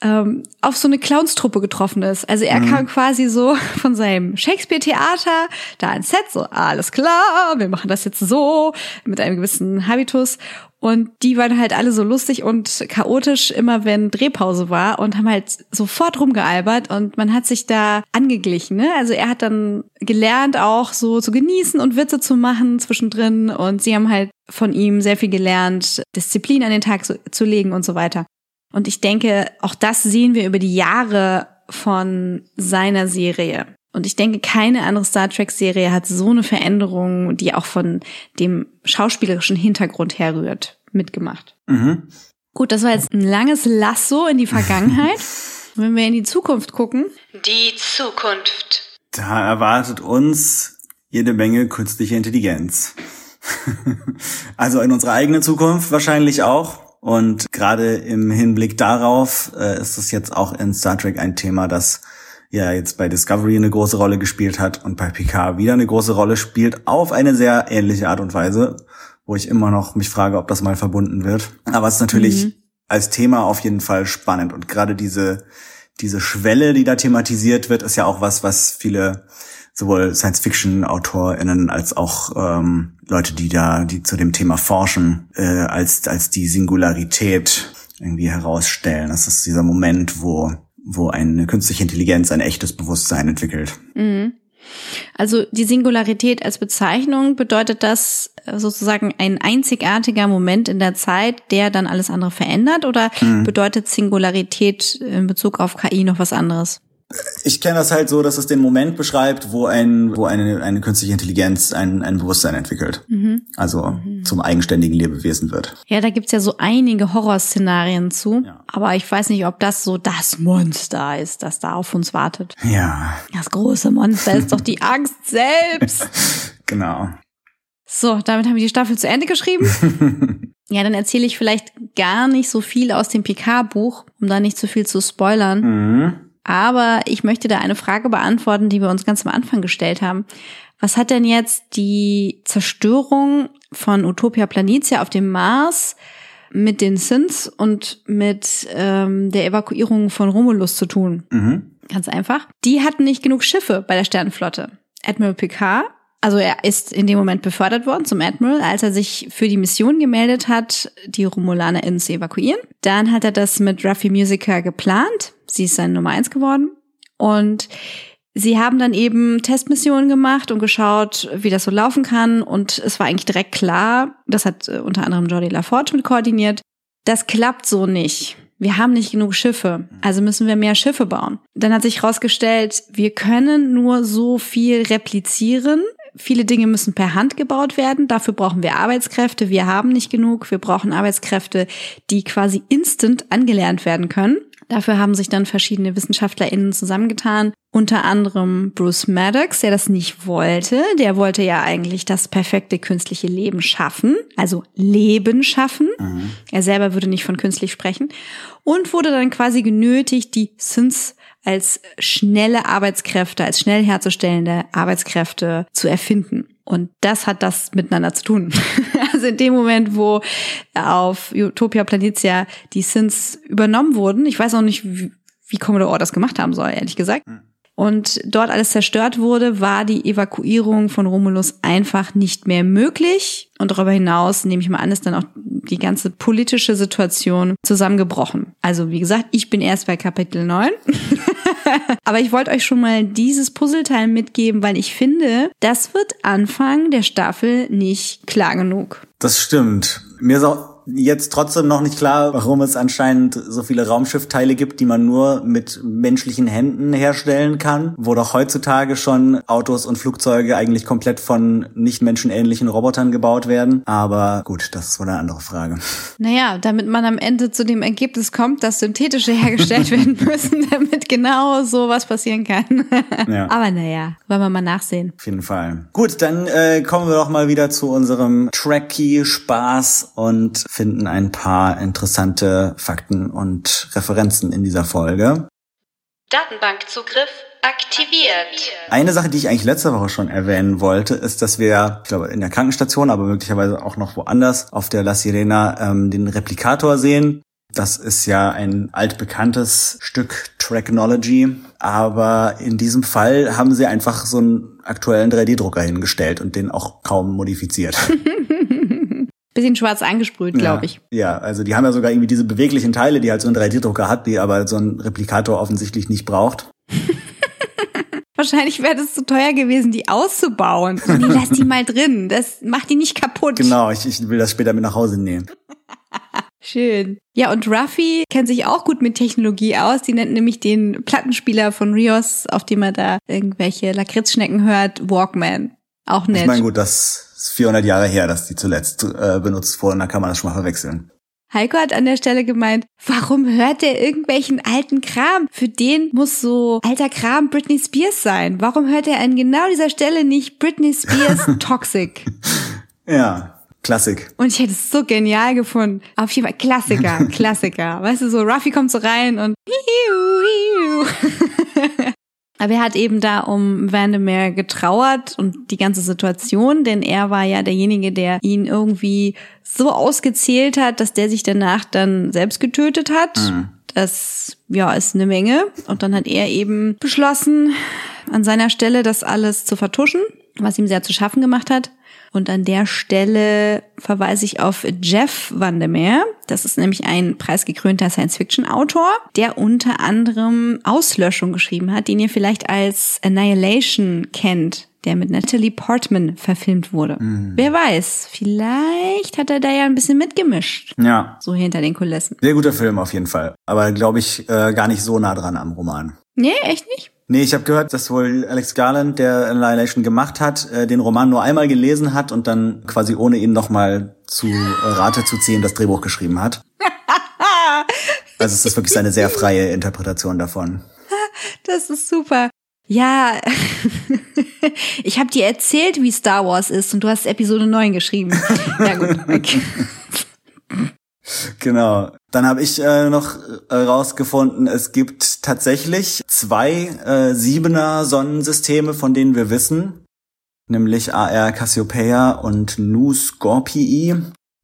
ähm, auf so eine Clownstruppe getroffen ist. Also er mhm. kam quasi so von seinem Shakespeare-Theater da ins Set, so alles klar, wir machen das jetzt so, mit einem gewissen Habitus. Und die waren halt alle so lustig und chaotisch, immer wenn Drehpause war und haben halt sofort rumgealbert und man hat sich da angeglichen. Ne? Also er hat dann gelernt, auch so zu genießen und Witze zu machen zwischendrin und sie haben halt von ihm sehr viel gelernt, Disziplin an den Tag zu, zu legen und so weiter. Und ich denke, auch das sehen wir über die Jahre von seiner Serie. Und ich denke, keine andere Star Trek-Serie hat so eine Veränderung, die auch von dem schauspielerischen Hintergrund herrührt, mitgemacht. Mhm. Gut, das war jetzt ein langes Lasso in die Vergangenheit. Wenn wir in die Zukunft gucken. Die Zukunft. Da erwartet uns jede Menge künstliche Intelligenz. also in unserer eigenen Zukunft wahrscheinlich auch. Und gerade im Hinblick darauf äh, ist es jetzt auch in Star Trek ein Thema, das ja jetzt bei Discovery eine große Rolle gespielt hat und bei Picard wieder eine große Rolle spielt, auf eine sehr ähnliche Art und Weise, wo ich immer noch mich frage, ob das mal verbunden wird. Aber es ist natürlich mhm. als Thema auf jeden Fall spannend und gerade diese diese Schwelle, die da thematisiert wird, ist ja auch was, was viele sowohl Science-Fiction-AutorInnen als auch ähm, Leute, die da, die zu dem Thema forschen, äh, als als die Singularität irgendwie herausstellen. Das ist dieser Moment, wo wo eine künstliche Intelligenz ein echtes Bewusstsein entwickelt. Mhm. Also die Singularität als Bezeichnung bedeutet das äh, sozusagen ein einzigartiger Moment in der Zeit, der dann alles andere verändert oder mhm. bedeutet Singularität in Bezug auf KI noch was anderes? Ich kenne das halt so, dass es den Moment beschreibt, wo ein, wo eine, eine künstliche Intelligenz ein, ein Bewusstsein entwickelt. Mhm. Also mhm. zum eigenständigen Lebewesen wird. Ja, da gibt's ja so einige Horrorszenarien zu. Ja. Aber ich weiß nicht, ob das so das Monster ist, das da auf uns wartet. Ja. Das große Monster ist doch die Angst selbst. genau. So, damit haben wir die Staffel zu Ende geschrieben. ja, dann erzähle ich vielleicht gar nicht so viel aus dem PK-Buch, um da nicht zu viel zu spoilern. Mhm. Aber ich möchte da eine Frage beantworten, die wir uns ganz am Anfang gestellt haben. Was hat denn jetzt die Zerstörung von Utopia Planitia auf dem Mars mit den Sins und mit ähm, der Evakuierung von Romulus zu tun? Mhm. Ganz einfach. Die hatten nicht genug Schiffe bei der Sternenflotte. Admiral Picard also er ist in dem Moment befördert worden zum Admiral, als er sich für die Mission gemeldet hat, die RomulanerInnen zu evakuieren. Dann hat er das mit Ruffy Musica geplant. Sie ist seine Nummer eins geworden. Und sie haben dann eben Testmissionen gemacht und geschaut, wie das so laufen kann. Und es war eigentlich direkt klar, das hat äh, unter anderem Jordi LaForge mit koordiniert, das klappt so nicht. Wir haben nicht genug Schiffe, also müssen wir mehr Schiffe bauen. Dann hat sich herausgestellt, wir können nur so viel replizieren, Viele Dinge müssen per Hand gebaut werden. Dafür brauchen wir Arbeitskräfte. Wir haben nicht genug. Wir brauchen Arbeitskräfte, die quasi instant angelernt werden können. Dafür haben sich dann verschiedene WissenschaftlerInnen zusammengetan. Unter anderem Bruce Maddox, der das nicht wollte. Der wollte ja eigentlich das perfekte künstliche Leben schaffen. Also Leben schaffen. Mhm. Er selber würde nicht von künstlich sprechen. Und wurde dann quasi genötigt, die Synths als schnelle Arbeitskräfte, als schnell herzustellende Arbeitskräfte zu erfinden. Und das hat das miteinander zu tun. also in dem Moment, wo auf Utopia Planitia die Sins übernommen wurden, ich weiß auch nicht, wie, wie Commodore das gemacht haben soll, ehrlich gesagt. Hm. Und dort alles zerstört wurde, war die Evakuierung von Romulus einfach nicht mehr möglich. Und darüber hinaus, nehme ich mal an, ist dann auch die ganze politische Situation zusammengebrochen. Also wie gesagt, ich bin erst bei Kapitel 9. Aber ich wollte euch schon mal dieses Puzzleteil mitgeben, weil ich finde, das wird Anfang der Staffel nicht klar genug. Das stimmt. Mir ist auch jetzt trotzdem noch nicht klar, warum es anscheinend so viele Raumschiffteile gibt, die man nur mit menschlichen Händen herstellen kann, wo doch heutzutage schon Autos und Flugzeuge eigentlich komplett von nicht menschenähnlichen Robotern gebaut werden. Aber gut, das ist wohl eine andere Frage. Naja, damit man am Ende zu dem Ergebnis kommt, dass synthetische hergestellt werden müssen, damit genau so was passieren kann. ja. Aber naja, wollen wir mal nachsehen. Auf jeden Fall. Gut, dann äh, kommen wir doch mal wieder zu unserem Tracky-Spaß und finden ein paar interessante Fakten und Referenzen in dieser Folge. Datenbankzugriff aktiviert. Eine Sache, die ich eigentlich letzte Woche schon erwähnen wollte, ist, dass wir, ich glaube, in der Krankenstation, aber möglicherweise auch noch woanders auf der La Sirena ähm, den Replikator sehen. Das ist ja ein altbekanntes Stück Tracknology, aber in diesem Fall haben sie einfach so einen aktuellen 3D-Drucker hingestellt und den auch kaum modifiziert. Bisschen schwarz angesprüht, glaube ich. Ja, also die haben ja sogar irgendwie diese beweglichen Teile, die halt so ein 3D-Drucker hat, die aber so ein Replikator offensichtlich nicht braucht. Wahrscheinlich wäre das zu teuer gewesen, die auszubauen. Nee, lass die mal drin. Das macht die nicht kaputt. Genau, ich, ich will das später mit nach Hause nehmen. Schön. Ja, und Ruffy kennt sich auch gut mit Technologie aus. Die nennt nämlich den Plattenspieler von Rios, auf dem er da irgendwelche Lakritzschnecken hört, Walkman. Auch nett. Ich meine, gut, das ist 400 Jahre her, dass die zuletzt äh, benutzt wurden. Da kann man das schon mal verwechseln. Heiko hat an der Stelle gemeint, warum hört der irgendwelchen alten Kram? Für den muss so alter Kram Britney Spears sein. Warum hört er an genau dieser Stelle nicht Britney Spears Toxic? ja, Klassik. Und ich hätte es so genial gefunden. Auf jeden Fall Klassiker, Klassiker. Weißt du, so Ruffy kommt so rein und Aber er hat eben da um Vandermeer getrauert und die ganze Situation, denn er war ja derjenige, der ihn irgendwie so ausgezählt hat, dass der sich danach dann selbst getötet hat. Mhm. Das, ja, ist eine Menge. Und dann hat er eben beschlossen, an seiner Stelle das alles zu vertuschen, was ihm sehr zu schaffen gemacht hat. Und an der Stelle verweise ich auf Jeff Vandermeer. Das ist nämlich ein preisgekrönter Science-Fiction-Autor, der unter anderem Auslöschung geschrieben hat, den ihr vielleicht als Annihilation kennt der mit Natalie Portman verfilmt wurde. Mhm. Wer weiß, vielleicht hat er da ja ein bisschen mitgemischt. Ja. So hinter den Kulissen. Sehr guter Film auf jeden Fall. Aber glaube ich äh, gar nicht so nah dran am Roman. Nee, echt nicht? Nee, ich habe gehört, dass wohl Alex Garland, der Annihilation gemacht hat, äh, den Roman nur einmal gelesen hat und dann quasi ohne ihn nochmal zu äh, Rate zu ziehen das Drehbuch geschrieben hat. also es ist wirklich eine sehr freie Interpretation davon. Das ist super. Ja, ich habe dir erzählt, wie Star Wars ist und du hast Episode 9 geschrieben. Ja gut. Okay. Genau. Dann habe ich äh, noch äh, rausgefunden, es gibt tatsächlich zwei äh, Siebener Sonnensysteme, von denen wir wissen, nämlich AR Cassiopeia und Nu Scorpii.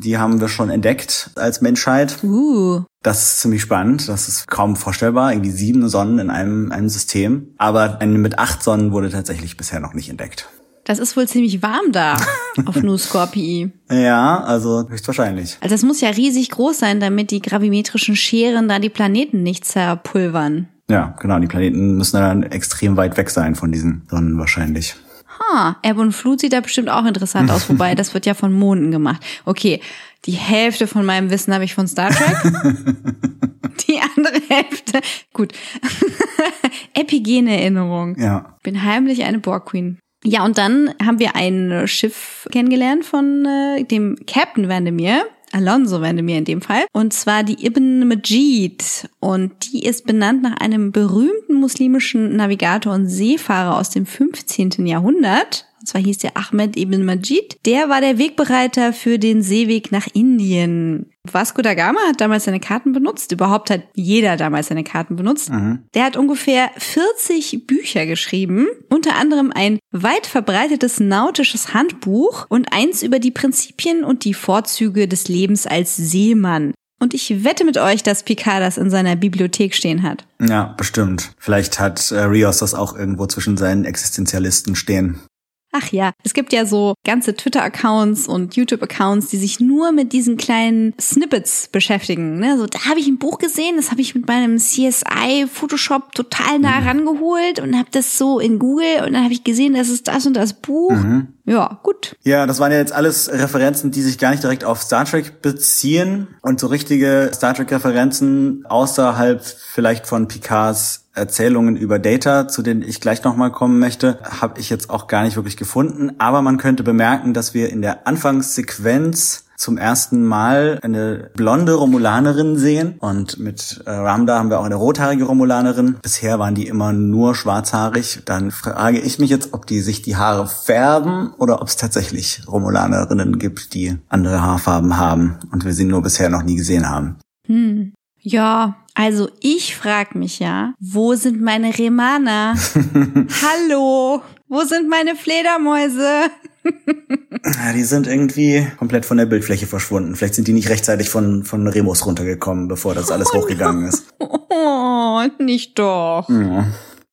Die haben wir schon entdeckt als Menschheit. Uh. Das ist ziemlich spannend. Das ist kaum vorstellbar. Irgendwie sieben Sonnen in einem, einem System. Aber eine mit acht Sonnen wurde tatsächlich bisher noch nicht entdeckt. Das ist wohl ziemlich warm da auf Nu Scorpii. Ja, also höchstwahrscheinlich. Also es muss ja riesig groß sein, damit die gravimetrischen Scheren da die Planeten nicht zerpulvern. Ja, genau. Die Planeten müssen dann extrem weit weg sein von diesen Sonnen wahrscheinlich. Ha, Ebbe und Flut sieht da bestimmt auch interessant aus, wobei das wird ja von Monden gemacht. Okay, die Hälfte von meinem Wissen habe ich von Star Trek. die andere Hälfte, gut. Epigene Erinnerung. Ja. Bin heimlich eine Borg Queen. Ja, und dann haben wir ein Schiff kennengelernt von äh, dem Captain Vandermeer. Alonso Vandermeer in dem Fall. Und zwar die Ibn Majid. Und die ist benannt nach einem berühmten muslimischen Navigator und Seefahrer aus dem 15. Jahrhundert. Und zwar hieß der Ahmed Ibn Majid. Der war der Wegbereiter für den Seeweg nach Indien. Vasco da Gama hat damals seine Karten benutzt. Überhaupt hat jeder damals seine Karten benutzt. Mhm. Der hat ungefähr 40 Bücher geschrieben. Unter anderem ein weit verbreitetes nautisches Handbuch und eins über die Prinzipien und die Vorzüge des Lebens als Seemann. Und ich wette mit euch, dass Picard das in seiner Bibliothek stehen hat. Ja, bestimmt. Vielleicht hat äh, Rios das auch irgendwo zwischen seinen Existenzialisten stehen. Ach ja, es gibt ja so ganze Twitter-Accounts und YouTube-Accounts, die sich nur mit diesen kleinen Snippets beschäftigen. Ne? So, da habe ich ein Buch gesehen, das habe ich mit meinem CSI Photoshop total nah mhm. rangeholt und habe das so in Google und dann habe ich gesehen, das ist das und das Buch. Mhm. Ja, gut. Ja, das waren ja jetzt alles Referenzen, die sich gar nicht direkt auf Star Trek beziehen und so richtige Star Trek-Referenzen außerhalb vielleicht von Picards Erzählungen über Data, zu denen ich gleich nochmal kommen möchte, habe ich jetzt auch gar nicht wirklich gefunden. Aber man könnte bemerken, dass wir in der Anfangssequenz zum ersten Mal eine blonde Romulanerin sehen und mit äh, Ramda haben wir auch eine rothaarige Romulanerin. Bisher waren die immer nur schwarzhaarig. Dann frage ich mich jetzt, ob die sich die Haare färben oder ob es tatsächlich Romulanerinnen gibt, die andere Haarfarben haben und wir sie nur bisher noch nie gesehen haben. Hm. Ja, also ich frag mich ja, wo sind meine Remana? Hallo, wo sind meine Fledermäuse? ja, die sind irgendwie komplett von der Bildfläche verschwunden. Vielleicht sind die nicht rechtzeitig von, von Remus runtergekommen, bevor das alles oh hochgegangen ist. Oh, nicht doch. Ja.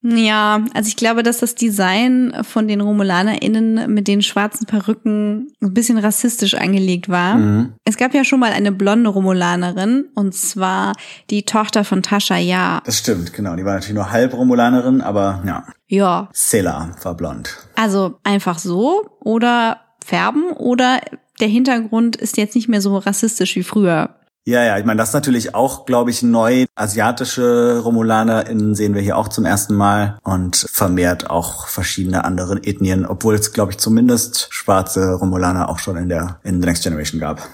Ja, also ich glaube, dass das Design von den RomulanerInnen mit den schwarzen Perücken ein bisschen rassistisch angelegt war. Mhm. Es gab ja schon mal eine blonde Romulanerin und zwar die Tochter von Tascha Ja. Das stimmt, genau. Die war natürlich nur halb Romulanerin, aber ja. Ja. Sela war blond. Also einfach so oder färben oder der Hintergrund ist jetzt nicht mehr so rassistisch wie früher. Ja, ja, ich meine, das ist natürlich auch, glaube ich, neu. Asiatische RomulanerInnen sehen wir hier auch zum ersten Mal und vermehrt auch verschiedene andere Ethnien, obwohl es, glaube ich, zumindest schwarze Romulaner auch schon in der in The Next Generation gab.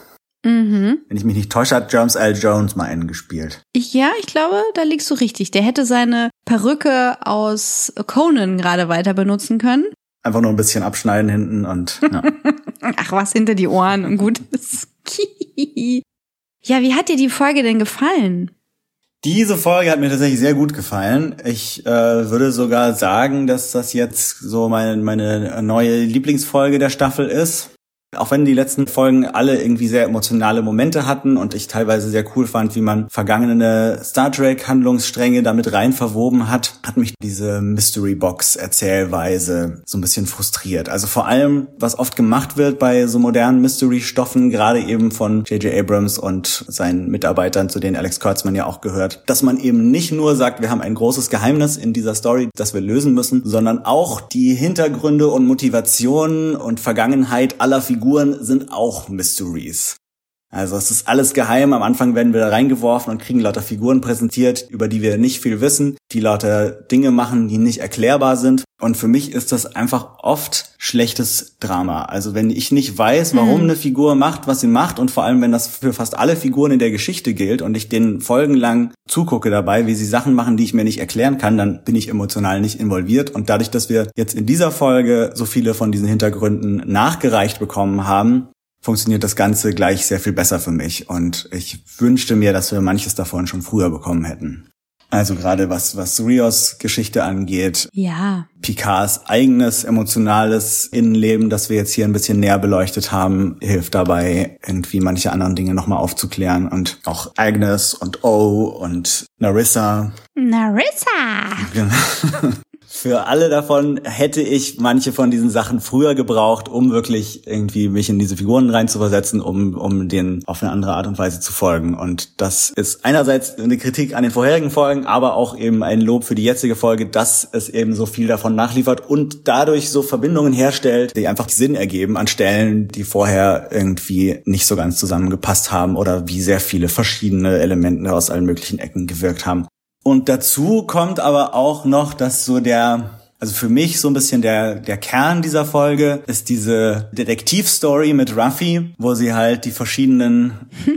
Mhm. Wenn ich mich nicht täusche, hat James L. Jones mal einen gespielt. Ja, ich glaube, da liegst du richtig. Der hätte seine Perücke aus Conan gerade weiter benutzen können. Einfach nur ein bisschen abschneiden hinten und ja. Ach was, hinter die Ohren und gut ist. Ja, wie hat dir die Folge denn gefallen? Diese Folge hat mir tatsächlich sehr gut gefallen. Ich äh, würde sogar sagen, dass das jetzt so meine, meine neue Lieblingsfolge der Staffel ist. Auch wenn die letzten Folgen alle irgendwie sehr emotionale Momente hatten und ich teilweise sehr cool fand, wie man vergangene Star Trek Handlungsstränge damit rein verwoben hat, hat mich diese Mystery Box Erzählweise so ein bisschen frustriert. Also vor allem, was oft gemacht wird bei so modernen Mystery Stoffen, gerade eben von J.J. Abrams und seinen Mitarbeitern, zu denen Alex Kurtzman ja auch gehört, dass man eben nicht nur sagt, wir haben ein großes Geheimnis in dieser Story, das wir lösen müssen, sondern auch die Hintergründe und Motivationen und Vergangenheit aller Figuren Figuren sind auch Mysteries. Also es ist alles geheim. Am Anfang werden wir da reingeworfen und kriegen lauter Figuren präsentiert, über die wir nicht viel wissen, die lauter Dinge machen, die nicht erklärbar sind. Und für mich ist das einfach oft schlechtes Drama. Also wenn ich nicht weiß, warum mhm. eine Figur macht, was sie macht und vor allem, wenn das für fast alle Figuren in der Geschichte gilt und ich denen folgenlang zugucke dabei, wie sie Sachen machen, die ich mir nicht erklären kann, dann bin ich emotional nicht involviert. Und dadurch, dass wir jetzt in dieser Folge so viele von diesen Hintergründen nachgereicht bekommen haben, funktioniert das Ganze gleich sehr viel besser für mich. Und ich wünschte mir, dass wir manches davon schon früher bekommen hätten. Also gerade was, was Rios Geschichte angeht. Ja. Picards eigenes emotionales Innenleben, das wir jetzt hier ein bisschen näher beleuchtet haben, hilft dabei, irgendwie manche anderen Dinge nochmal aufzuklären und auch Agnes und O und Narissa. Narissa! Genau. Für alle davon hätte ich manche von diesen Sachen früher gebraucht, um wirklich irgendwie mich in diese Figuren reinzuversetzen, um, um denen auf eine andere Art und Weise zu folgen. Und das ist einerseits eine Kritik an den vorherigen Folgen, aber auch eben ein Lob für die jetzige Folge, dass es eben so viel davon nachliefert und dadurch so Verbindungen herstellt, die einfach Sinn ergeben an Stellen, die vorher irgendwie nicht so ganz zusammengepasst haben oder wie sehr viele verschiedene Elemente aus allen möglichen Ecken gewirkt haben. Und dazu kommt aber auch noch, dass so der, also für mich so ein bisschen der, der Kern dieser Folge ist diese Detektivstory mit Ruffy, wo sie halt die verschiedenen,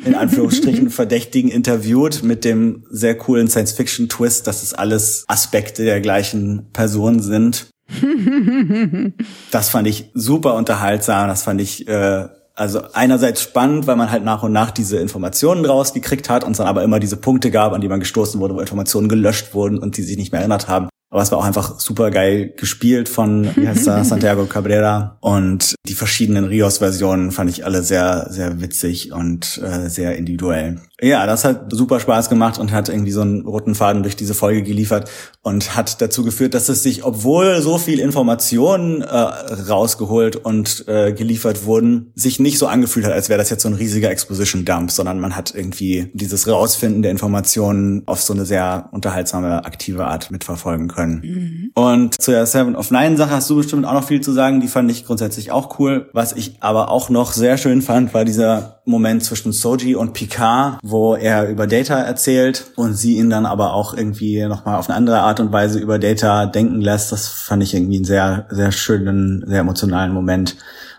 in Anführungsstrichen, Verdächtigen interviewt mit dem sehr coolen Science-Fiction-Twist, dass es alles Aspekte der gleichen Person sind. das fand ich super unterhaltsam, das fand ich äh, also einerseits spannend, weil man halt nach und nach diese Informationen rausgekriegt hat und es dann aber immer diese Punkte gab, an die man gestoßen wurde, wo Informationen gelöscht wurden und die sich nicht mehr erinnert haben. Aber es war auch einfach super geil gespielt von, wie heißt er, Santiago Cabrera. Und die verschiedenen Rios-Versionen fand ich alle sehr, sehr witzig und äh, sehr individuell. Ja, das hat super Spaß gemacht und hat irgendwie so einen roten Faden durch diese Folge geliefert und hat dazu geführt, dass es sich, obwohl so viel Informationen äh, rausgeholt und äh, geliefert wurden, sich nicht so angefühlt hat, als wäre das jetzt so ein riesiger Exposition-Dump, sondern man hat irgendwie dieses Rausfinden der Informationen auf so eine sehr unterhaltsame, aktive Art mitverfolgen können. Mhm. Und zu der Seven of Nine Sache hast du bestimmt auch noch viel zu sagen. Die fand ich grundsätzlich auch cool. Was ich aber auch noch sehr schön fand, war dieser Moment zwischen Soji und Picard, wo er über Data erzählt und sie ihn dann aber auch irgendwie nochmal auf eine andere Art und Weise über Data denken lässt. Das fand ich irgendwie einen sehr, sehr schönen, sehr emotionalen Moment,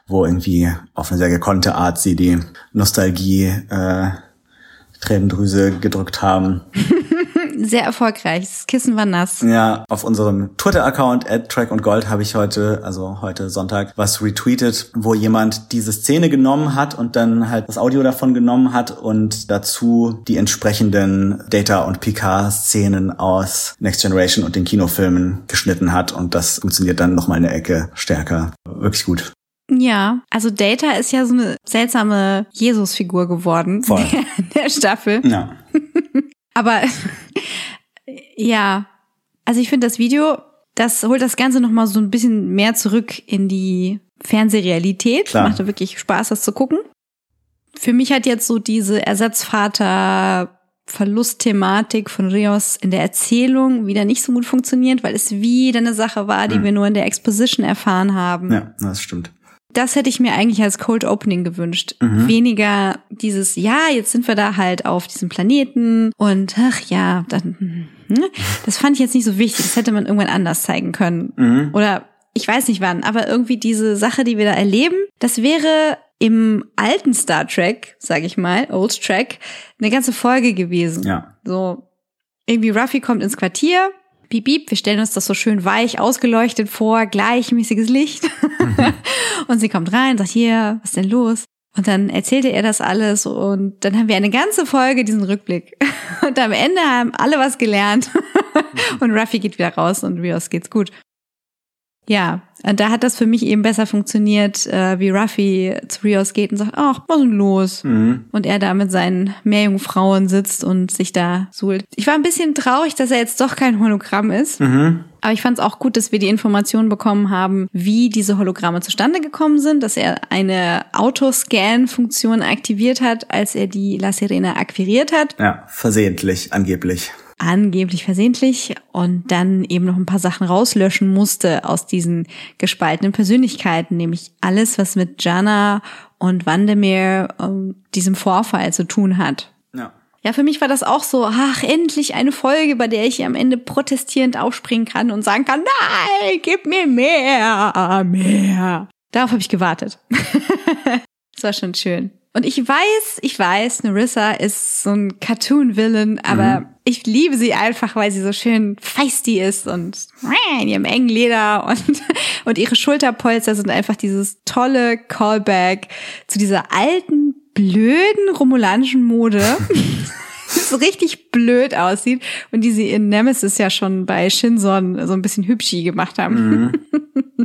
wo irgendwie auf eine sehr gekonnte Art sie die Nostalgie äh, Tränendrüse gedrückt haben. sehr erfolgreich. Das Kissen war nass. Ja, auf unserem Twitter-Account at Track und Gold habe ich heute, also heute Sonntag, was retweetet, wo jemand diese Szene genommen hat und dann halt das Audio davon genommen hat und dazu die entsprechenden Data und Picard-Szenen aus Next Generation und den Kinofilmen geschnitten hat und das funktioniert dann nochmal eine Ecke stärker. Wirklich gut. Ja, also Data ist ja so eine seltsame Jesus-Figur geworden Voll. der Staffel. Ja. Aber ja, Also ich finde das Video, das holt das Ganze nochmal so ein bisschen mehr zurück in die Fernsehrealität. Klar. Macht wirklich Spaß, das zu gucken. Für mich hat jetzt so diese Ersatzvater Verlustthematik von Rios in der Erzählung wieder nicht so gut funktioniert, weil es wieder eine Sache war, die Mhm. wir nur in der Exposition erfahren haben. Ja, das stimmt. Das hätte ich mir eigentlich als Cold Opening gewünscht. Mhm. Weniger dieses, ja, jetzt sind wir da halt auf diesem Planeten und ach ja, dann, hm, das fand ich jetzt nicht so wichtig. Das hätte man irgendwann anders zeigen können. Mhm. Oder ich weiß nicht wann, aber irgendwie diese Sache, die wir da erleben, das wäre im alten Star Trek, sag ich mal, Old Trek, eine ganze Folge gewesen. Ja. So, irgendwie Ruffy kommt ins Quartier, piep, piep, wir stellen uns das so schön weich ausgeleuchtet vor, gleichmäßiges Licht. und sie kommt rein, sagt, hier, was ist denn los? Und dann erzählte er das alles und dann haben wir eine ganze Folge diesen Rückblick. Und am Ende haben alle was gelernt. und Ruffy geht wieder raus und Rios geht's gut. Ja, und da hat das für mich eben besser funktioniert, äh, wie Ruffy zu Rios geht und sagt, ach, was ist denn los? Mhm. Und er da mit seinen Meerjungfrauen sitzt und sich da suhlt. Ich war ein bisschen traurig, dass er jetzt doch kein Hologramm ist. Mhm. Aber ich fand es auch gut, dass wir die Informationen bekommen haben, wie diese Hologramme zustande gekommen sind, dass er eine Autoscan-Funktion aktiviert hat, als er die La Sirena akquiriert hat Ja, versehentlich, angeblich. Angeblich versehentlich und dann eben noch ein paar Sachen rauslöschen musste aus diesen gespaltenen Persönlichkeiten, nämlich alles, was mit Jana und Vandermeer um, diesem Vorfall zu tun hat. Ja. Ja, für mich war das auch so, ach, endlich eine Folge, bei der ich am Ende protestierend aufspringen kann und sagen kann, nein, gib mir mehr, mehr. Darauf habe ich gewartet. das war schon schön. Und ich weiß, ich weiß, Narissa ist so ein Cartoon-Villain, aber ich liebe sie einfach, weil sie so schön feisty ist und in ihrem engen Leder und, und ihre Schulterpolster sind einfach dieses tolle Callback zu dieser alten, blöden romulanischen Mode. die so richtig blöd aussieht und die sie in Nemesis ja schon bei Shinson so ein bisschen hübschi gemacht haben.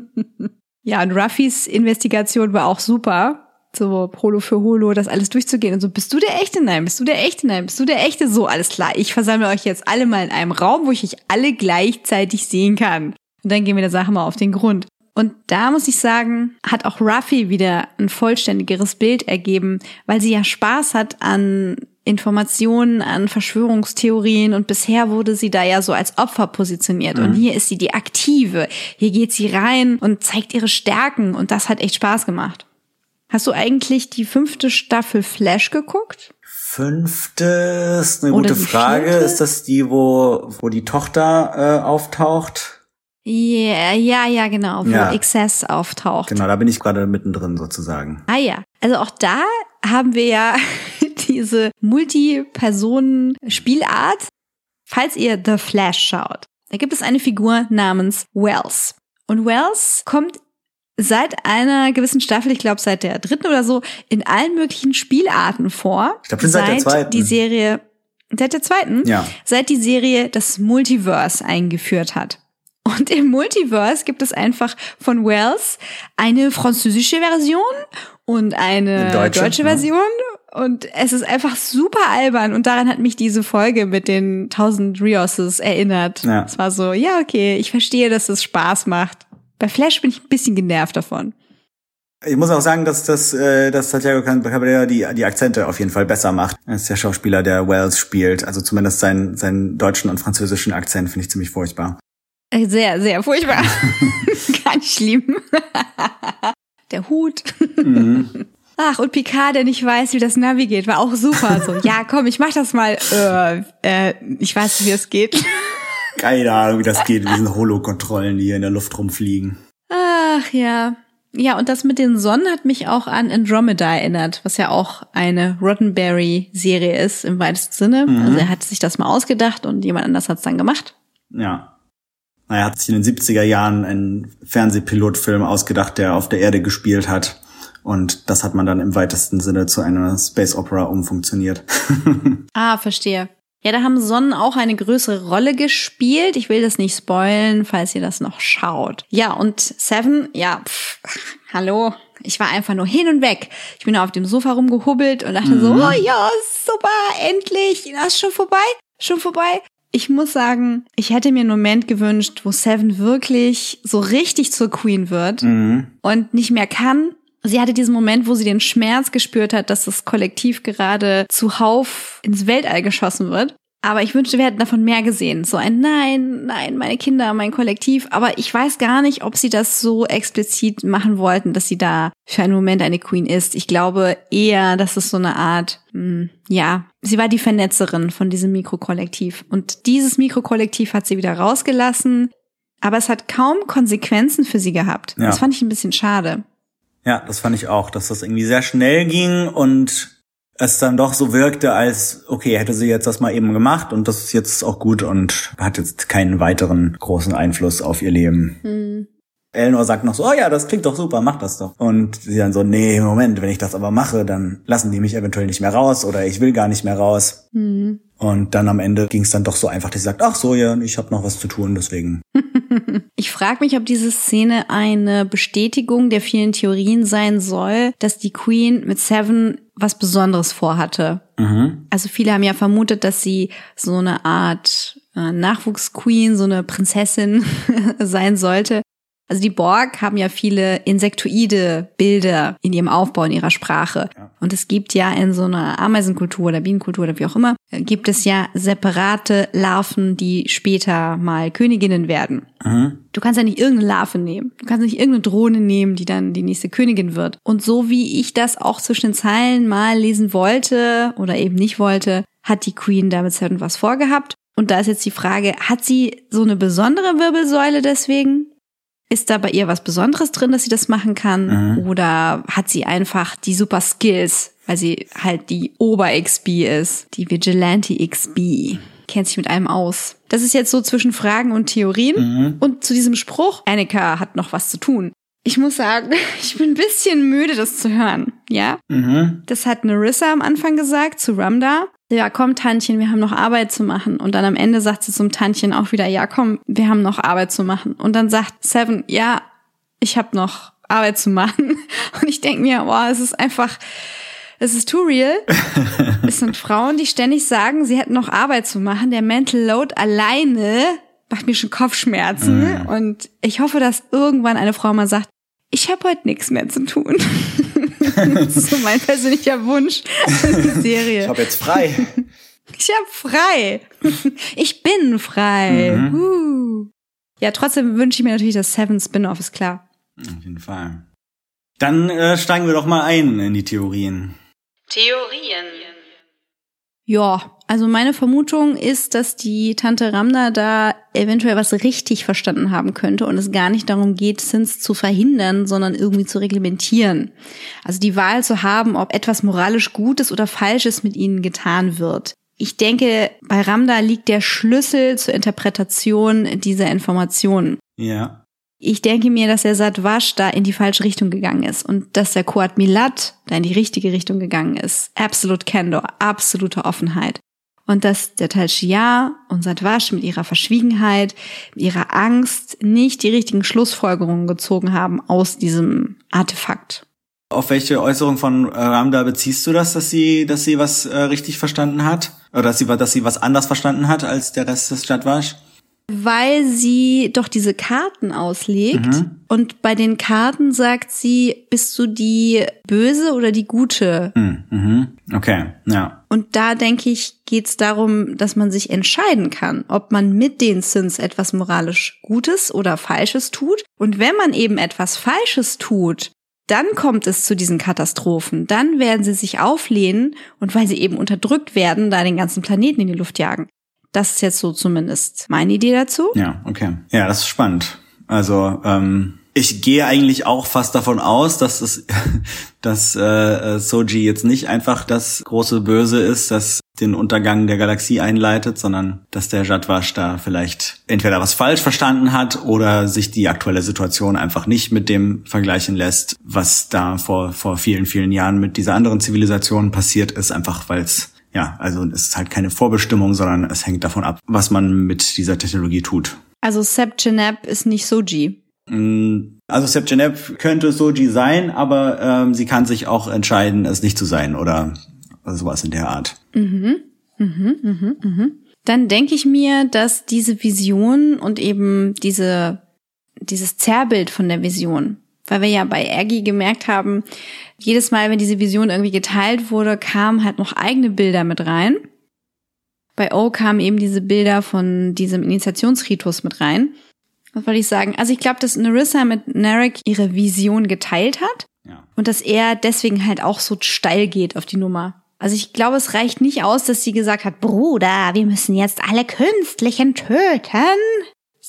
ja, und Ruffys Investigation war auch super so Holo für Holo, das alles durchzugehen und so, bist du der Echte? Nein, bist du der Echte? Nein, bist du der Echte? So, alles klar, ich versammle euch jetzt alle mal in einem Raum, wo ich euch alle gleichzeitig sehen kann. Und dann gehen wir der Sache mal auf den Grund. Und da muss ich sagen, hat auch Ruffy wieder ein vollständigeres Bild ergeben, weil sie ja Spaß hat an Informationen, an Verschwörungstheorien und bisher wurde sie da ja so als Opfer positioniert. Und hier ist sie die Aktive. Hier geht sie rein und zeigt ihre Stärken und das hat echt Spaß gemacht. Hast du eigentlich die fünfte Staffel Flash geguckt? Fünfte ist eine Oder gute Frage. vierte? Ist das die, wo, wo die Tochter äh, auftaucht? Ja, ja, ja, genau, wo Ja. Excess auftaucht. Genau, da bin ich gerade mittendrin sozusagen. Ah ja, also auch da haben wir ja diese Multi-Personen-Spielart. Falls ihr The Flash schaut, da gibt es eine Figur namens Wells. Und Wells kommt seit einer gewissen Staffel, ich glaube seit der dritten oder so, in allen möglichen Spielarten vor. Ich glaub, schon seit der zweiten. die Serie, seit der zweiten? Ja. Seit die Serie das Multiverse eingeführt hat. Und im Multiverse gibt es einfach von Wells eine französische Version und eine deutsche, deutsche, ja. Version. Und es ist einfach super albern. Und daran hat mich diese Folge mit den 1000 Rioses erinnert. Ja. Es war so, ja, okay, ich verstehe, dass es Spaß macht. Bei Flash bin ich ein bisschen genervt davon. Ich muss auch sagen, dass das, äh, dass Santiago Cabrera die, die Akzente auf jeden Fall besser macht. Er ist der Schauspieler, der Wells spielt. Also zumindest seinen, seinen deutschen und französischen Akzent finde ich ziemlich furchtbar. Äh, Sehr, sehr furchtbar. Ganz schlimm. Der Hut. Mhm. Ach, und Picard, der nicht weiß, wie das Navi geht, war auch super. So, ja, komm, ich mach das mal. Äh, äh, ich weiß, wie es geht. Keine Ahnung, wie das geht mit diesen Holo-Kontrollen, die hier in der Luft rumfliegen. Ach ja. Ja, und das mit den Sonnen hat mich auch an Andromeda erinnert, was ja auch eine Roddenberry-Serie ist im weitesten Sinne. Also er hat sich das mal ausgedacht und jemand anders hat es dann gemacht. Ja. Er hat sich in den 70er Jahren einen Fernsehpilotfilm ausgedacht, der auf der Erde gespielt hat. Und das hat man dann im weitesten Sinne zu einer Space Opera umfunktioniert. Ah, verstehe. Ja, da haben Sonnen auch eine größere Rolle gespielt. Ich will das nicht spoilen, falls ihr das noch schaut. Ja, und Seven, ja, pff, hallo. Ich war einfach nur hin und weg. Ich bin auf dem Sofa rumgehubbelt und dachte so, oh ja, super, endlich. Das ist schon vorbei, schon vorbei. Ich muss sagen, ich hätte mir einen Moment gewünscht, wo Seven wirklich so richtig zur Queen wird Mhm. und nicht mehr kann. Sie hatte diesen Moment, wo sie den Schmerz gespürt hat, dass das Kollektiv gerade zuhauf ins Weltall geschossen wird. Aber ich wünschte, wir hätten davon mehr gesehen. So ein Nein, nein, meine Kinder, mein Kollektiv. Aber ich weiß gar nicht, ob sie das so explizit machen wollten, dass sie da für einen Moment eine Queen ist. Ich glaube eher, dass es so eine Art, mh, ja, sie war die Vernetzerin von diesem Mikrokollektiv. Und dieses Mikrokollektiv hat sie wieder rausgelassen. Aber es hat kaum Konsequenzen für sie gehabt. Ja. Das fand ich ein bisschen schade. Ja, das fand ich auch, dass das irgendwie sehr schnell ging und es dann doch so wirkte, als okay, hätte sie jetzt das mal eben gemacht und das ist jetzt auch gut und hat jetzt keinen weiteren großen Einfluss auf ihr Leben. Eleanor sagt noch so, oh ja, das klingt doch super, mach das doch. Und sie dann so, nee, Moment, wenn ich das aber mache, dann lassen die mich eventuell nicht mehr raus oder ich will gar nicht mehr raus. Und dann am Ende ging es dann doch so einfach, dass sie sagt, ach so, ja, ich habe noch was zu tun, deswegen. Ich frage mich, ob diese Szene eine Bestätigung der vielen Theorien sein soll, dass die Queen mit Seven was Besonderes vorhatte. Mhm. Also viele haben ja vermutet, dass sie so eine Art äh, Nachwuchsqueen, so eine Prinzessin sein sollte. Also die Borg haben ja viele insektoide Bilder in ihrem Aufbau, in ihrer Sprache. Und es gibt ja in so einer Ameisenkultur oder Bienenkultur oder wie auch immer, gibt es ja separate Larven, die später mal Königinnen werden. Du kannst ja nicht irgendeine Larve nehmen. Du kannst nicht irgendeine Drohne nehmen, die dann die nächste Königin wird. Und so wie ich das auch zwischen den Zeilen mal lesen wollte oder eben nicht wollte, hat die Queen damit Seven was vorgehabt. Und da ist jetzt die Frage, hat sie so eine besondere Wirbelsäule deswegen? Ist da bei ihr was Besonderes drin, dass sie das machen kann? Oder hat sie einfach die super Skills, weil sie halt die Ober-XB ist, die Vigilante-XB? Kennt sich mit allem aus. Das ist jetzt so zwischen Fragen und Theorien. Und zu diesem Spruch, Annika hat noch was zu tun. Ich muss sagen, ich bin ein bisschen müde, das zu hören. Ja? Mhm. Das hat Narissa am Anfang gesagt zu Ramda. Ja, komm, Tantchen, wir haben noch Arbeit zu machen. Und dann am Ende sagt sie zum Tantchen auch wieder, ja, komm, wir haben noch Arbeit zu machen. Und dann sagt Seven, ja, ich habe noch Arbeit zu machen. Und ich denk mir, boah, es ist einfach, es ist too real. es sind Frauen, die ständig sagen, sie hätten noch Arbeit zu machen. Der Mental Load alleine macht mir schon Kopfschmerzen. Und ich hoffe, dass irgendwann eine Frau mal sagt, ich habe heute nichts mehr zu tun. das ist so mein persönlicher Wunsch die Serie. Ich habe jetzt frei. Ich hab frei. Ich bin frei. Uh. Ja, trotzdem wünsche ich mir natürlich das Seven Spin-off, ist klar. Auf jeden Fall. Dann äh, steigen wir doch mal ein in die Theorien. Theorien. Ja, also meine Vermutung ist, dass die Tante Ramda da eventuell was richtig verstanden haben könnte und es gar nicht darum geht, Sins zu verhindern, sondern irgendwie zu reglementieren. Also die Wahl zu haben, ob etwas moralisch Gutes oder Falsches mit ihnen getan wird. Ich denke, bei Ramda liegt der Schlüssel zur Interpretation dieser Informationen. Ja. Ich denke mir, dass der Satwasch da in die falsche Richtung gegangen ist und dass der Kuat Milat da in die richtige Richtung gegangen ist. Absolute Candor, absolute Offenheit. Und dass der Tal Shia und Satwasch mit ihrer Verschwiegenheit, mit ihrer Angst nicht die richtigen Schlussfolgerungen gezogen haben aus diesem Artefakt. Auf welche Äußerung von äh, Ramda beziehst du das, dass sie, dass sie was äh, richtig verstanden hat? Oder dass sie, dass sie was anders verstanden hat als der Rest des Stadtwasch? Weil sie doch diese Karten auslegt und bei den Karten sagt sie, bist du die böse oder die gute? Hm, mhm. Okay, ja. Und da denke ich, geht es darum, dass man sich entscheiden kann, ob man mit den Sins etwas moralisch Gutes oder Falsches tut. Und wenn man eben etwas Falsches tut, dann kommt es zu diesen Katastrophen. Dann werden sie sich auflehnen und weil sie eben unterdrückt werden, da den ganzen Planeten in die Luft jagen. Das ist jetzt so zumindest meine Idee dazu. Ja, okay. Ja, das ist spannend. Also, ähm, ich gehe eigentlich auch fast davon aus, dass es, dass äh, Soji jetzt nicht einfach das große Böse ist, das den Untergang der Galaxie einleitet, sondern dass der Jadwasch da vielleicht entweder was falsch verstanden hat oder sich die aktuelle Situation einfach nicht mit dem vergleichen lässt, was da vor vor vielen vielen Jahren mit dieser anderen Zivilisation passiert ist, einfach weil es ja, also es ist halt keine Vorbestimmung, sondern es hängt davon ab, was man mit dieser Technologie tut. Also Seb Genep ist nicht Soji. Mm, Also Seb Genep könnte Soji sein, aber ähm, sie kann sich auch entscheiden, es nicht zu sein oder sowas in der Art. Dann denke ich mir, dass diese Vision und eben diese, dieses Zerrbild von der Vision, weil wir ja bei Aggie gemerkt haben, jedes Mal, wenn diese Vision irgendwie geteilt wurde, kamen halt noch eigene Bilder mit rein. Bei O kamen eben diese Bilder von diesem Initiationsritus mit rein. Was wollte ich sagen? Also ich glaube, dass Narissa mit Narek ihre Vision geteilt hat ja. und dass er deswegen halt auch so steil geht auf die Nummer. Also ich glaube, es reicht nicht aus, dass sie gesagt hat, Bruder, wir müssen jetzt alle Künstlichen töten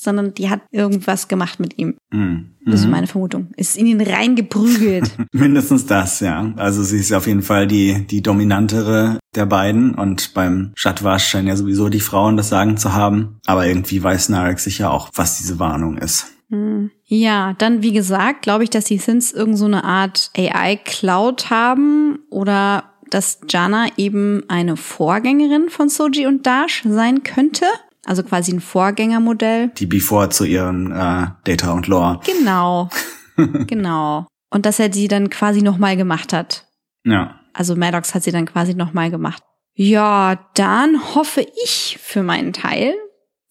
sondern die hat irgendwas gemacht mit ihm. Mhm. Das ist mhm. meine Vermutung. Ist in ihn reingeprügelt. Mindestens das, ja. Also sie ist auf jeden Fall die, die dominantere der beiden und beim Shatwash scheinen ja sowieso die Frauen das Sagen zu haben. Aber irgendwie weiß Narek sicher auch, was diese Warnung ist. Mhm. Ja, dann wie gesagt, glaube ich, dass die Sins irgend so eine Art AI-Cloud haben oder dass Jana eben eine Vorgängerin von Soji und Dash sein könnte. Also quasi ein Vorgängermodell. Die Before zu ihren äh, Data und Lore. Genau. genau. Und dass er die dann quasi nochmal gemacht hat. Ja. Also Maddox hat sie dann quasi nochmal gemacht. Ja, dann hoffe ich für meinen Teil,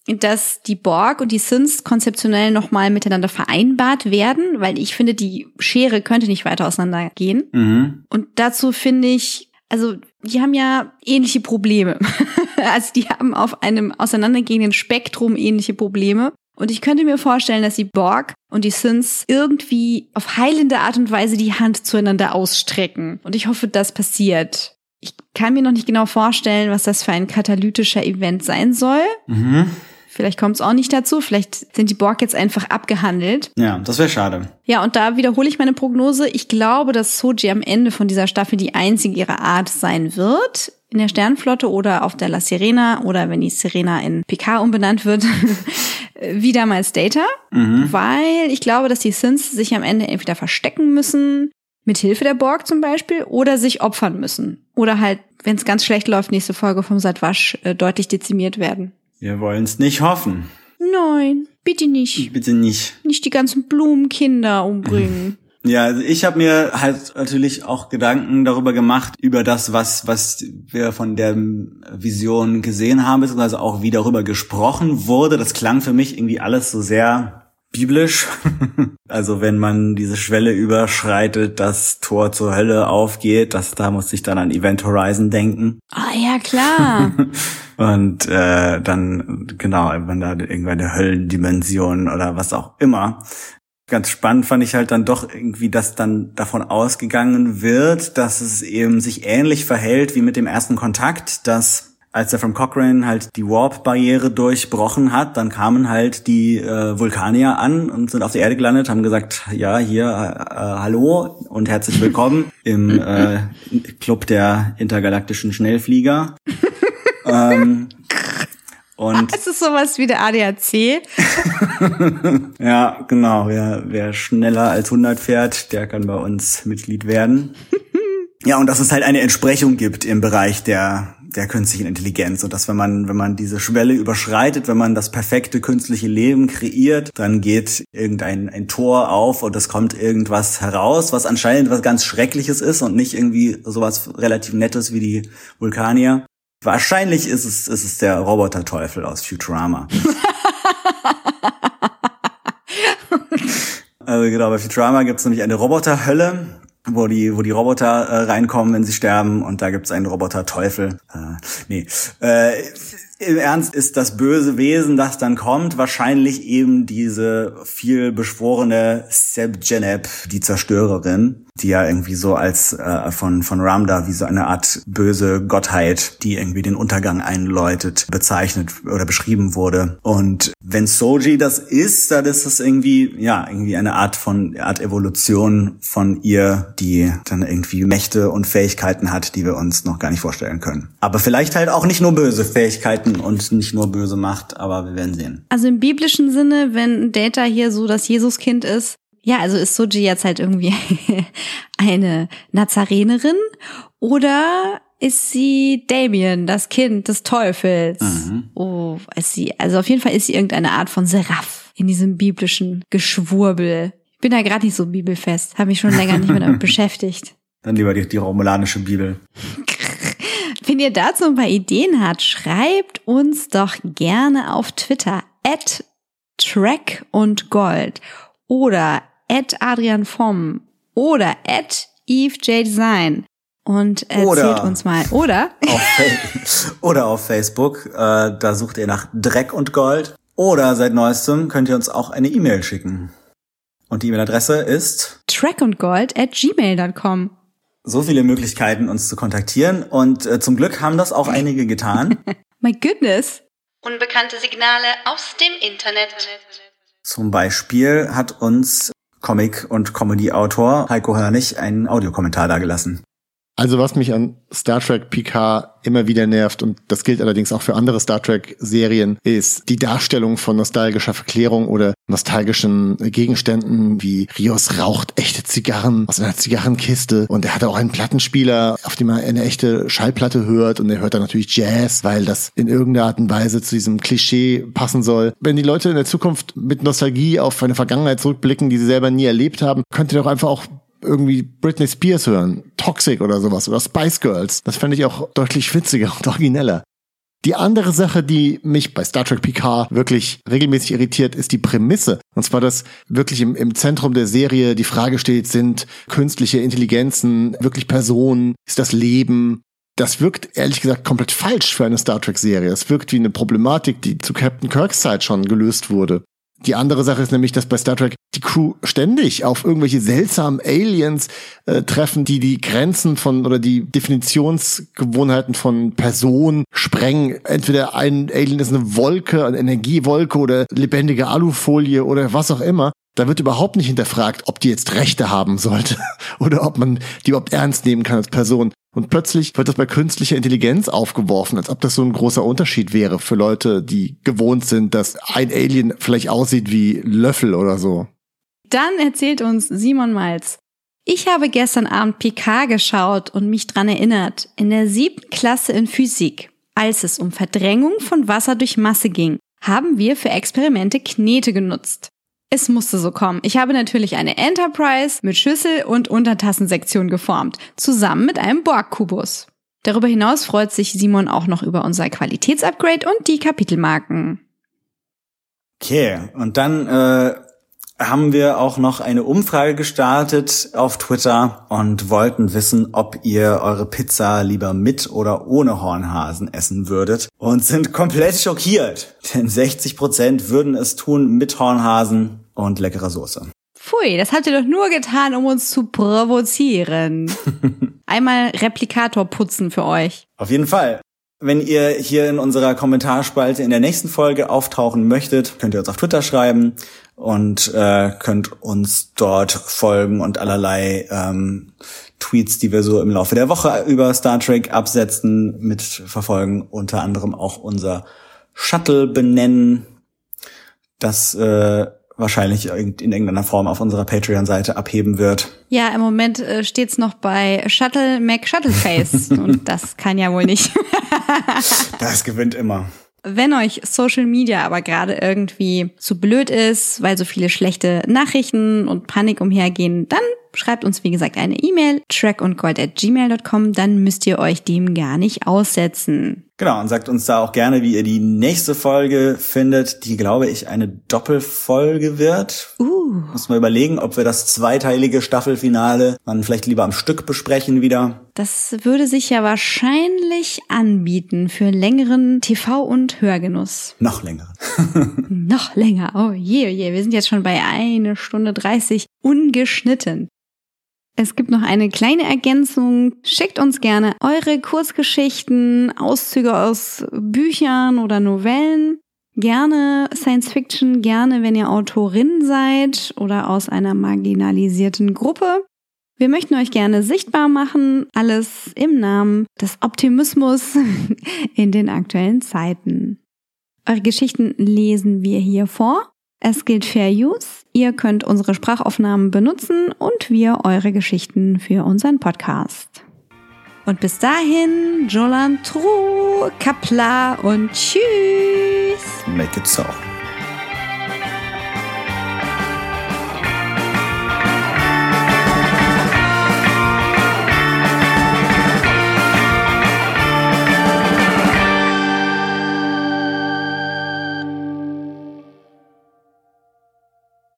dass die Borg und die Sins konzeptionell nochmal miteinander vereinbart werden, weil ich finde, die Schere könnte nicht weiter auseinandergehen. Mhm. Und dazu finde ich, also die haben ja ähnliche Probleme. also die haben auf einem auseinandergehenden Spektrum ähnliche Probleme. Und ich könnte mir vorstellen, dass die Borg und die Sins irgendwie auf heilende Art und Weise die Hand zueinander ausstrecken. Und ich hoffe, das passiert. Ich kann mir noch nicht genau vorstellen, was das für ein katalytischer Event sein soll. Mhm. Vielleicht kommt es auch nicht dazu. Vielleicht sind die Borg jetzt einfach abgehandelt. Ja, das wäre schade. Ja, und da wiederhole ich meine Prognose. Ich glaube, dass Soji am Ende von dieser Staffel die einzige ihrer Art sein wird. In der Sternflotte oder auf der La Sirena oder wenn die Sirena in Picard umbenannt wird, wie damals Data. Mhm. Weil ich glaube, dass die Sins sich am Ende entweder verstecken müssen, mit Hilfe der Borg zum Beispiel, oder sich opfern müssen. Oder halt, wenn es ganz schlecht läuft, nächste Folge vom Satwasch äh, deutlich dezimiert werden. Wir wollen es nicht hoffen. Nein, bitte nicht. Bitte nicht. Nicht die ganzen Blumenkinder umbringen. Ja, also ich habe mir halt natürlich auch Gedanken darüber gemacht, über das, was, was wir von der Vision gesehen haben, beziehungsweise auch wie darüber gesprochen wurde. Das klang für mich irgendwie alles so sehr biblisch. also wenn man diese Schwelle überschreitet, das Tor zur Hölle aufgeht, das, da muss ich dann an Event Horizon denken. Ah ja, klar. Und äh, dann, genau, wenn da irgendwann Höllendimension oder was auch immer. Ganz spannend fand ich halt dann doch irgendwie, dass dann davon ausgegangen wird, dass es eben sich ähnlich verhält wie mit dem ersten Kontakt, dass als der von Cochrane halt die Warp-Barriere durchbrochen hat, dann kamen halt die äh, Vulkanier an und sind auf der Erde gelandet, haben gesagt, ja, hier, äh, äh hallo und herzlich willkommen im äh, Club der intergalaktischen Schnellflieger. Ähm, und es ist sowas wie der ADAC. ja, genau. Wer, wer schneller als 100 fährt, der kann bei uns Mitglied werden. ja, und dass es halt eine Entsprechung gibt im Bereich der der künstlichen Intelligenz und dass wenn man wenn man diese Schwelle überschreitet, wenn man das perfekte künstliche Leben kreiert, dann geht irgendein ein Tor auf und es kommt irgendwas heraus, was anscheinend was ganz Schreckliches ist und nicht irgendwie sowas relativ Nettes wie die Vulkanier. Wahrscheinlich ist es ist es der Roboter-Teufel aus Futurama. also genau, bei Futurama gibt es nämlich eine Roboterhölle wo die, wo die Roboter äh, reinkommen, wenn sie sterben, und da gibt's einen Roboter-Teufel. Äh, nee. Äh, im Ernst ist das böse Wesen, das dann kommt, wahrscheinlich eben diese viel beschworene Seb Geneb, die Zerstörerin, die ja irgendwie so als äh, von von Ramda wie so eine Art böse Gottheit, die irgendwie den Untergang einläutet, bezeichnet oder beschrieben wurde. Und wenn Soji das ist, dann ist das irgendwie ja irgendwie eine Art von Art Evolution von ihr, die dann irgendwie Mächte und Fähigkeiten hat, die wir uns noch gar nicht vorstellen können. Aber vielleicht halt auch nicht nur böse Fähigkeiten und nicht nur böse Macht, aber wir werden sehen. Also im biblischen Sinne, wenn Data hier so das Jesuskind ist, ja, also ist Soji jetzt halt irgendwie eine Nazarenerin oder ist sie Damien, das Kind des Teufels? Mhm. Oh, ist sie, also auf jeden Fall ist sie irgendeine Art von Seraph in diesem biblischen Geschwurbel. Ich bin da gerade nicht so bibelfest, habe mich schon länger nicht mehr damit beschäftigt. Dann lieber die, die romulanische Bibel. Wenn ihr dazu ein paar Ideen habt, schreibt uns doch gerne auf Twitter at Track und Gold oder at Adrian Vom oder at Eve J Design und erzählt oder uns mal. Oder? Auf oder auf Facebook, äh, da sucht ihr nach Dreck und Gold. Oder seit neuestem könnt ihr uns auch eine E-Mail schicken. Und die E-Mail-Adresse ist trackundgold at gmail.com. So viele Möglichkeiten, uns zu kontaktieren. Und äh, zum Glück haben das auch einige getan. My goodness. Unbekannte Signale aus dem Internet. Zum Beispiel hat uns Comic- und Comedy-Autor Heiko Hörnig einen Audiokommentar dargelassen. Also was mich an Star Trek Picard immer wieder nervt, und das gilt allerdings auch für andere Star Trek-Serien, ist die Darstellung von nostalgischer Verklärung oder nostalgischen Gegenständen, wie Rios raucht echte Zigarren aus einer Zigarrenkiste und er hat auch einen Plattenspieler, auf dem er eine echte Schallplatte hört und er hört dann natürlich Jazz, weil das in irgendeiner Art und Weise zu diesem Klischee passen soll. Wenn die Leute in der Zukunft mit Nostalgie auf eine Vergangenheit zurückblicken, die sie selber nie erlebt haben, könnt ihr doch einfach auch irgendwie Britney Spears hören, Toxic oder sowas oder Spice Girls. Das fände ich auch deutlich witziger und origineller. Die andere Sache, die mich bei Star Trek Picard wirklich regelmäßig irritiert, ist die Prämisse. Und zwar, dass wirklich im, im Zentrum der Serie die Frage steht, sind künstliche Intelligenzen wirklich Personen? Ist das Leben? Das wirkt ehrlich gesagt komplett falsch für eine Star Trek Serie. Es wirkt wie eine Problematik, die zu Captain Kirks Zeit schon gelöst wurde. Die andere Sache ist nämlich, dass bei Star Trek die Crew ständig auf irgendwelche seltsamen Aliens äh, treffen, die die Grenzen von oder die Definitionsgewohnheiten von Personen sprengen. Entweder ein Alien ist eine Wolke, eine Energiewolke oder lebendige Alufolie oder was auch immer. Da wird überhaupt nicht hinterfragt, ob die jetzt Rechte haben sollte oder ob man die überhaupt ernst nehmen kann als Person. Und plötzlich wird das bei künstlicher Intelligenz aufgeworfen, als ob das so ein großer Unterschied wäre für Leute, die gewohnt sind, dass ein Alien vielleicht aussieht wie Löffel oder so. Dann erzählt uns Simon Malz. Ich habe gestern Abend PK geschaut und mich dran erinnert, in der siebten Klasse in Physik, als es um Verdrängung von Wasser durch Masse ging, haben wir für Experimente Knete genutzt. Es musste so kommen. Ich habe natürlich eine Enterprise mit Schüssel und Untertassensektion geformt, zusammen mit einem Borg-Kubus. Darüber hinaus freut sich Simon auch noch über unser Qualitätsupgrade und die Kapitelmarken. Okay, und dann äh, haben wir auch noch eine Umfrage gestartet auf Twitter und wollten wissen, ob ihr eure Pizza lieber mit oder ohne Hornhasen essen würdet und sind komplett schockiert, denn 60 Prozent würden es tun mit Hornhasen und leckerer Soße. Pfui, das habt ihr doch nur getan, um uns zu provozieren. Einmal Replikator putzen für euch. Auf jeden Fall. Wenn ihr hier in unserer Kommentarspalte in der nächsten Folge auftauchen möchtet, könnt ihr uns auf Twitter schreiben und äh, könnt uns dort folgen und allerlei ähm, Tweets, die wir so im Laufe der Woche über Star Trek absetzen, mitverfolgen. Unter anderem auch unser Shuttle benennen, das äh, wahrscheinlich in irgendeiner Form auf unserer Patreon-Seite abheben wird. Ja, im Moment äh, steht's noch bei Shuttle Mac Shuttleface und das kann ja wohl nicht. das gewinnt immer. Wenn euch Social Media aber gerade irgendwie zu blöd ist, weil so viele schlechte Nachrichten und Panik umhergehen, dann schreibt uns wie gesagt eine E-Mail trackundgold at gmail.com, dann müsst ihr euch dem gar nicht aussetzen. Genau, und sagt uns da auch gerne, wie ihr die nächste Folge findet, die, glaube ich, eine Doppelfolge wird. Uh. Muss man überlegen, ob wir das zweiteilige Staffelfinale dann vielleicht lieber am Stück besprechen wieder. Das würde sich ja wahrscheinlich anbieten für längeren TV- und Hörgenuss. Noch längeren. Noch länger. Oh je, oh je. Wir sind jetzt schon bei eine Stunde dreißig ungeschnitten. Es gibt noch eine kleine Ergänzung. Schickt uns gerne eure Kurzgeschichten, Auszüge aus Büchern oder Novellen. Gerne Science Fiction, gerne wenn ihr Autorin seid oder aus einer marginalisierten Gruppe. Wir möchten euch gerne sichtbar machen, alles im Namen des Optimismus in den aktuellen Zeiten. Eure Geschichten lesen wir hier vor es gilt Fair Use. Ihr könnt unsere Sprachaufnahmen benutzen und wir eure Geschichten für unseren Podcast. Und bis dahin, Jolan Tru, Kapla und Tschüss. Make it so.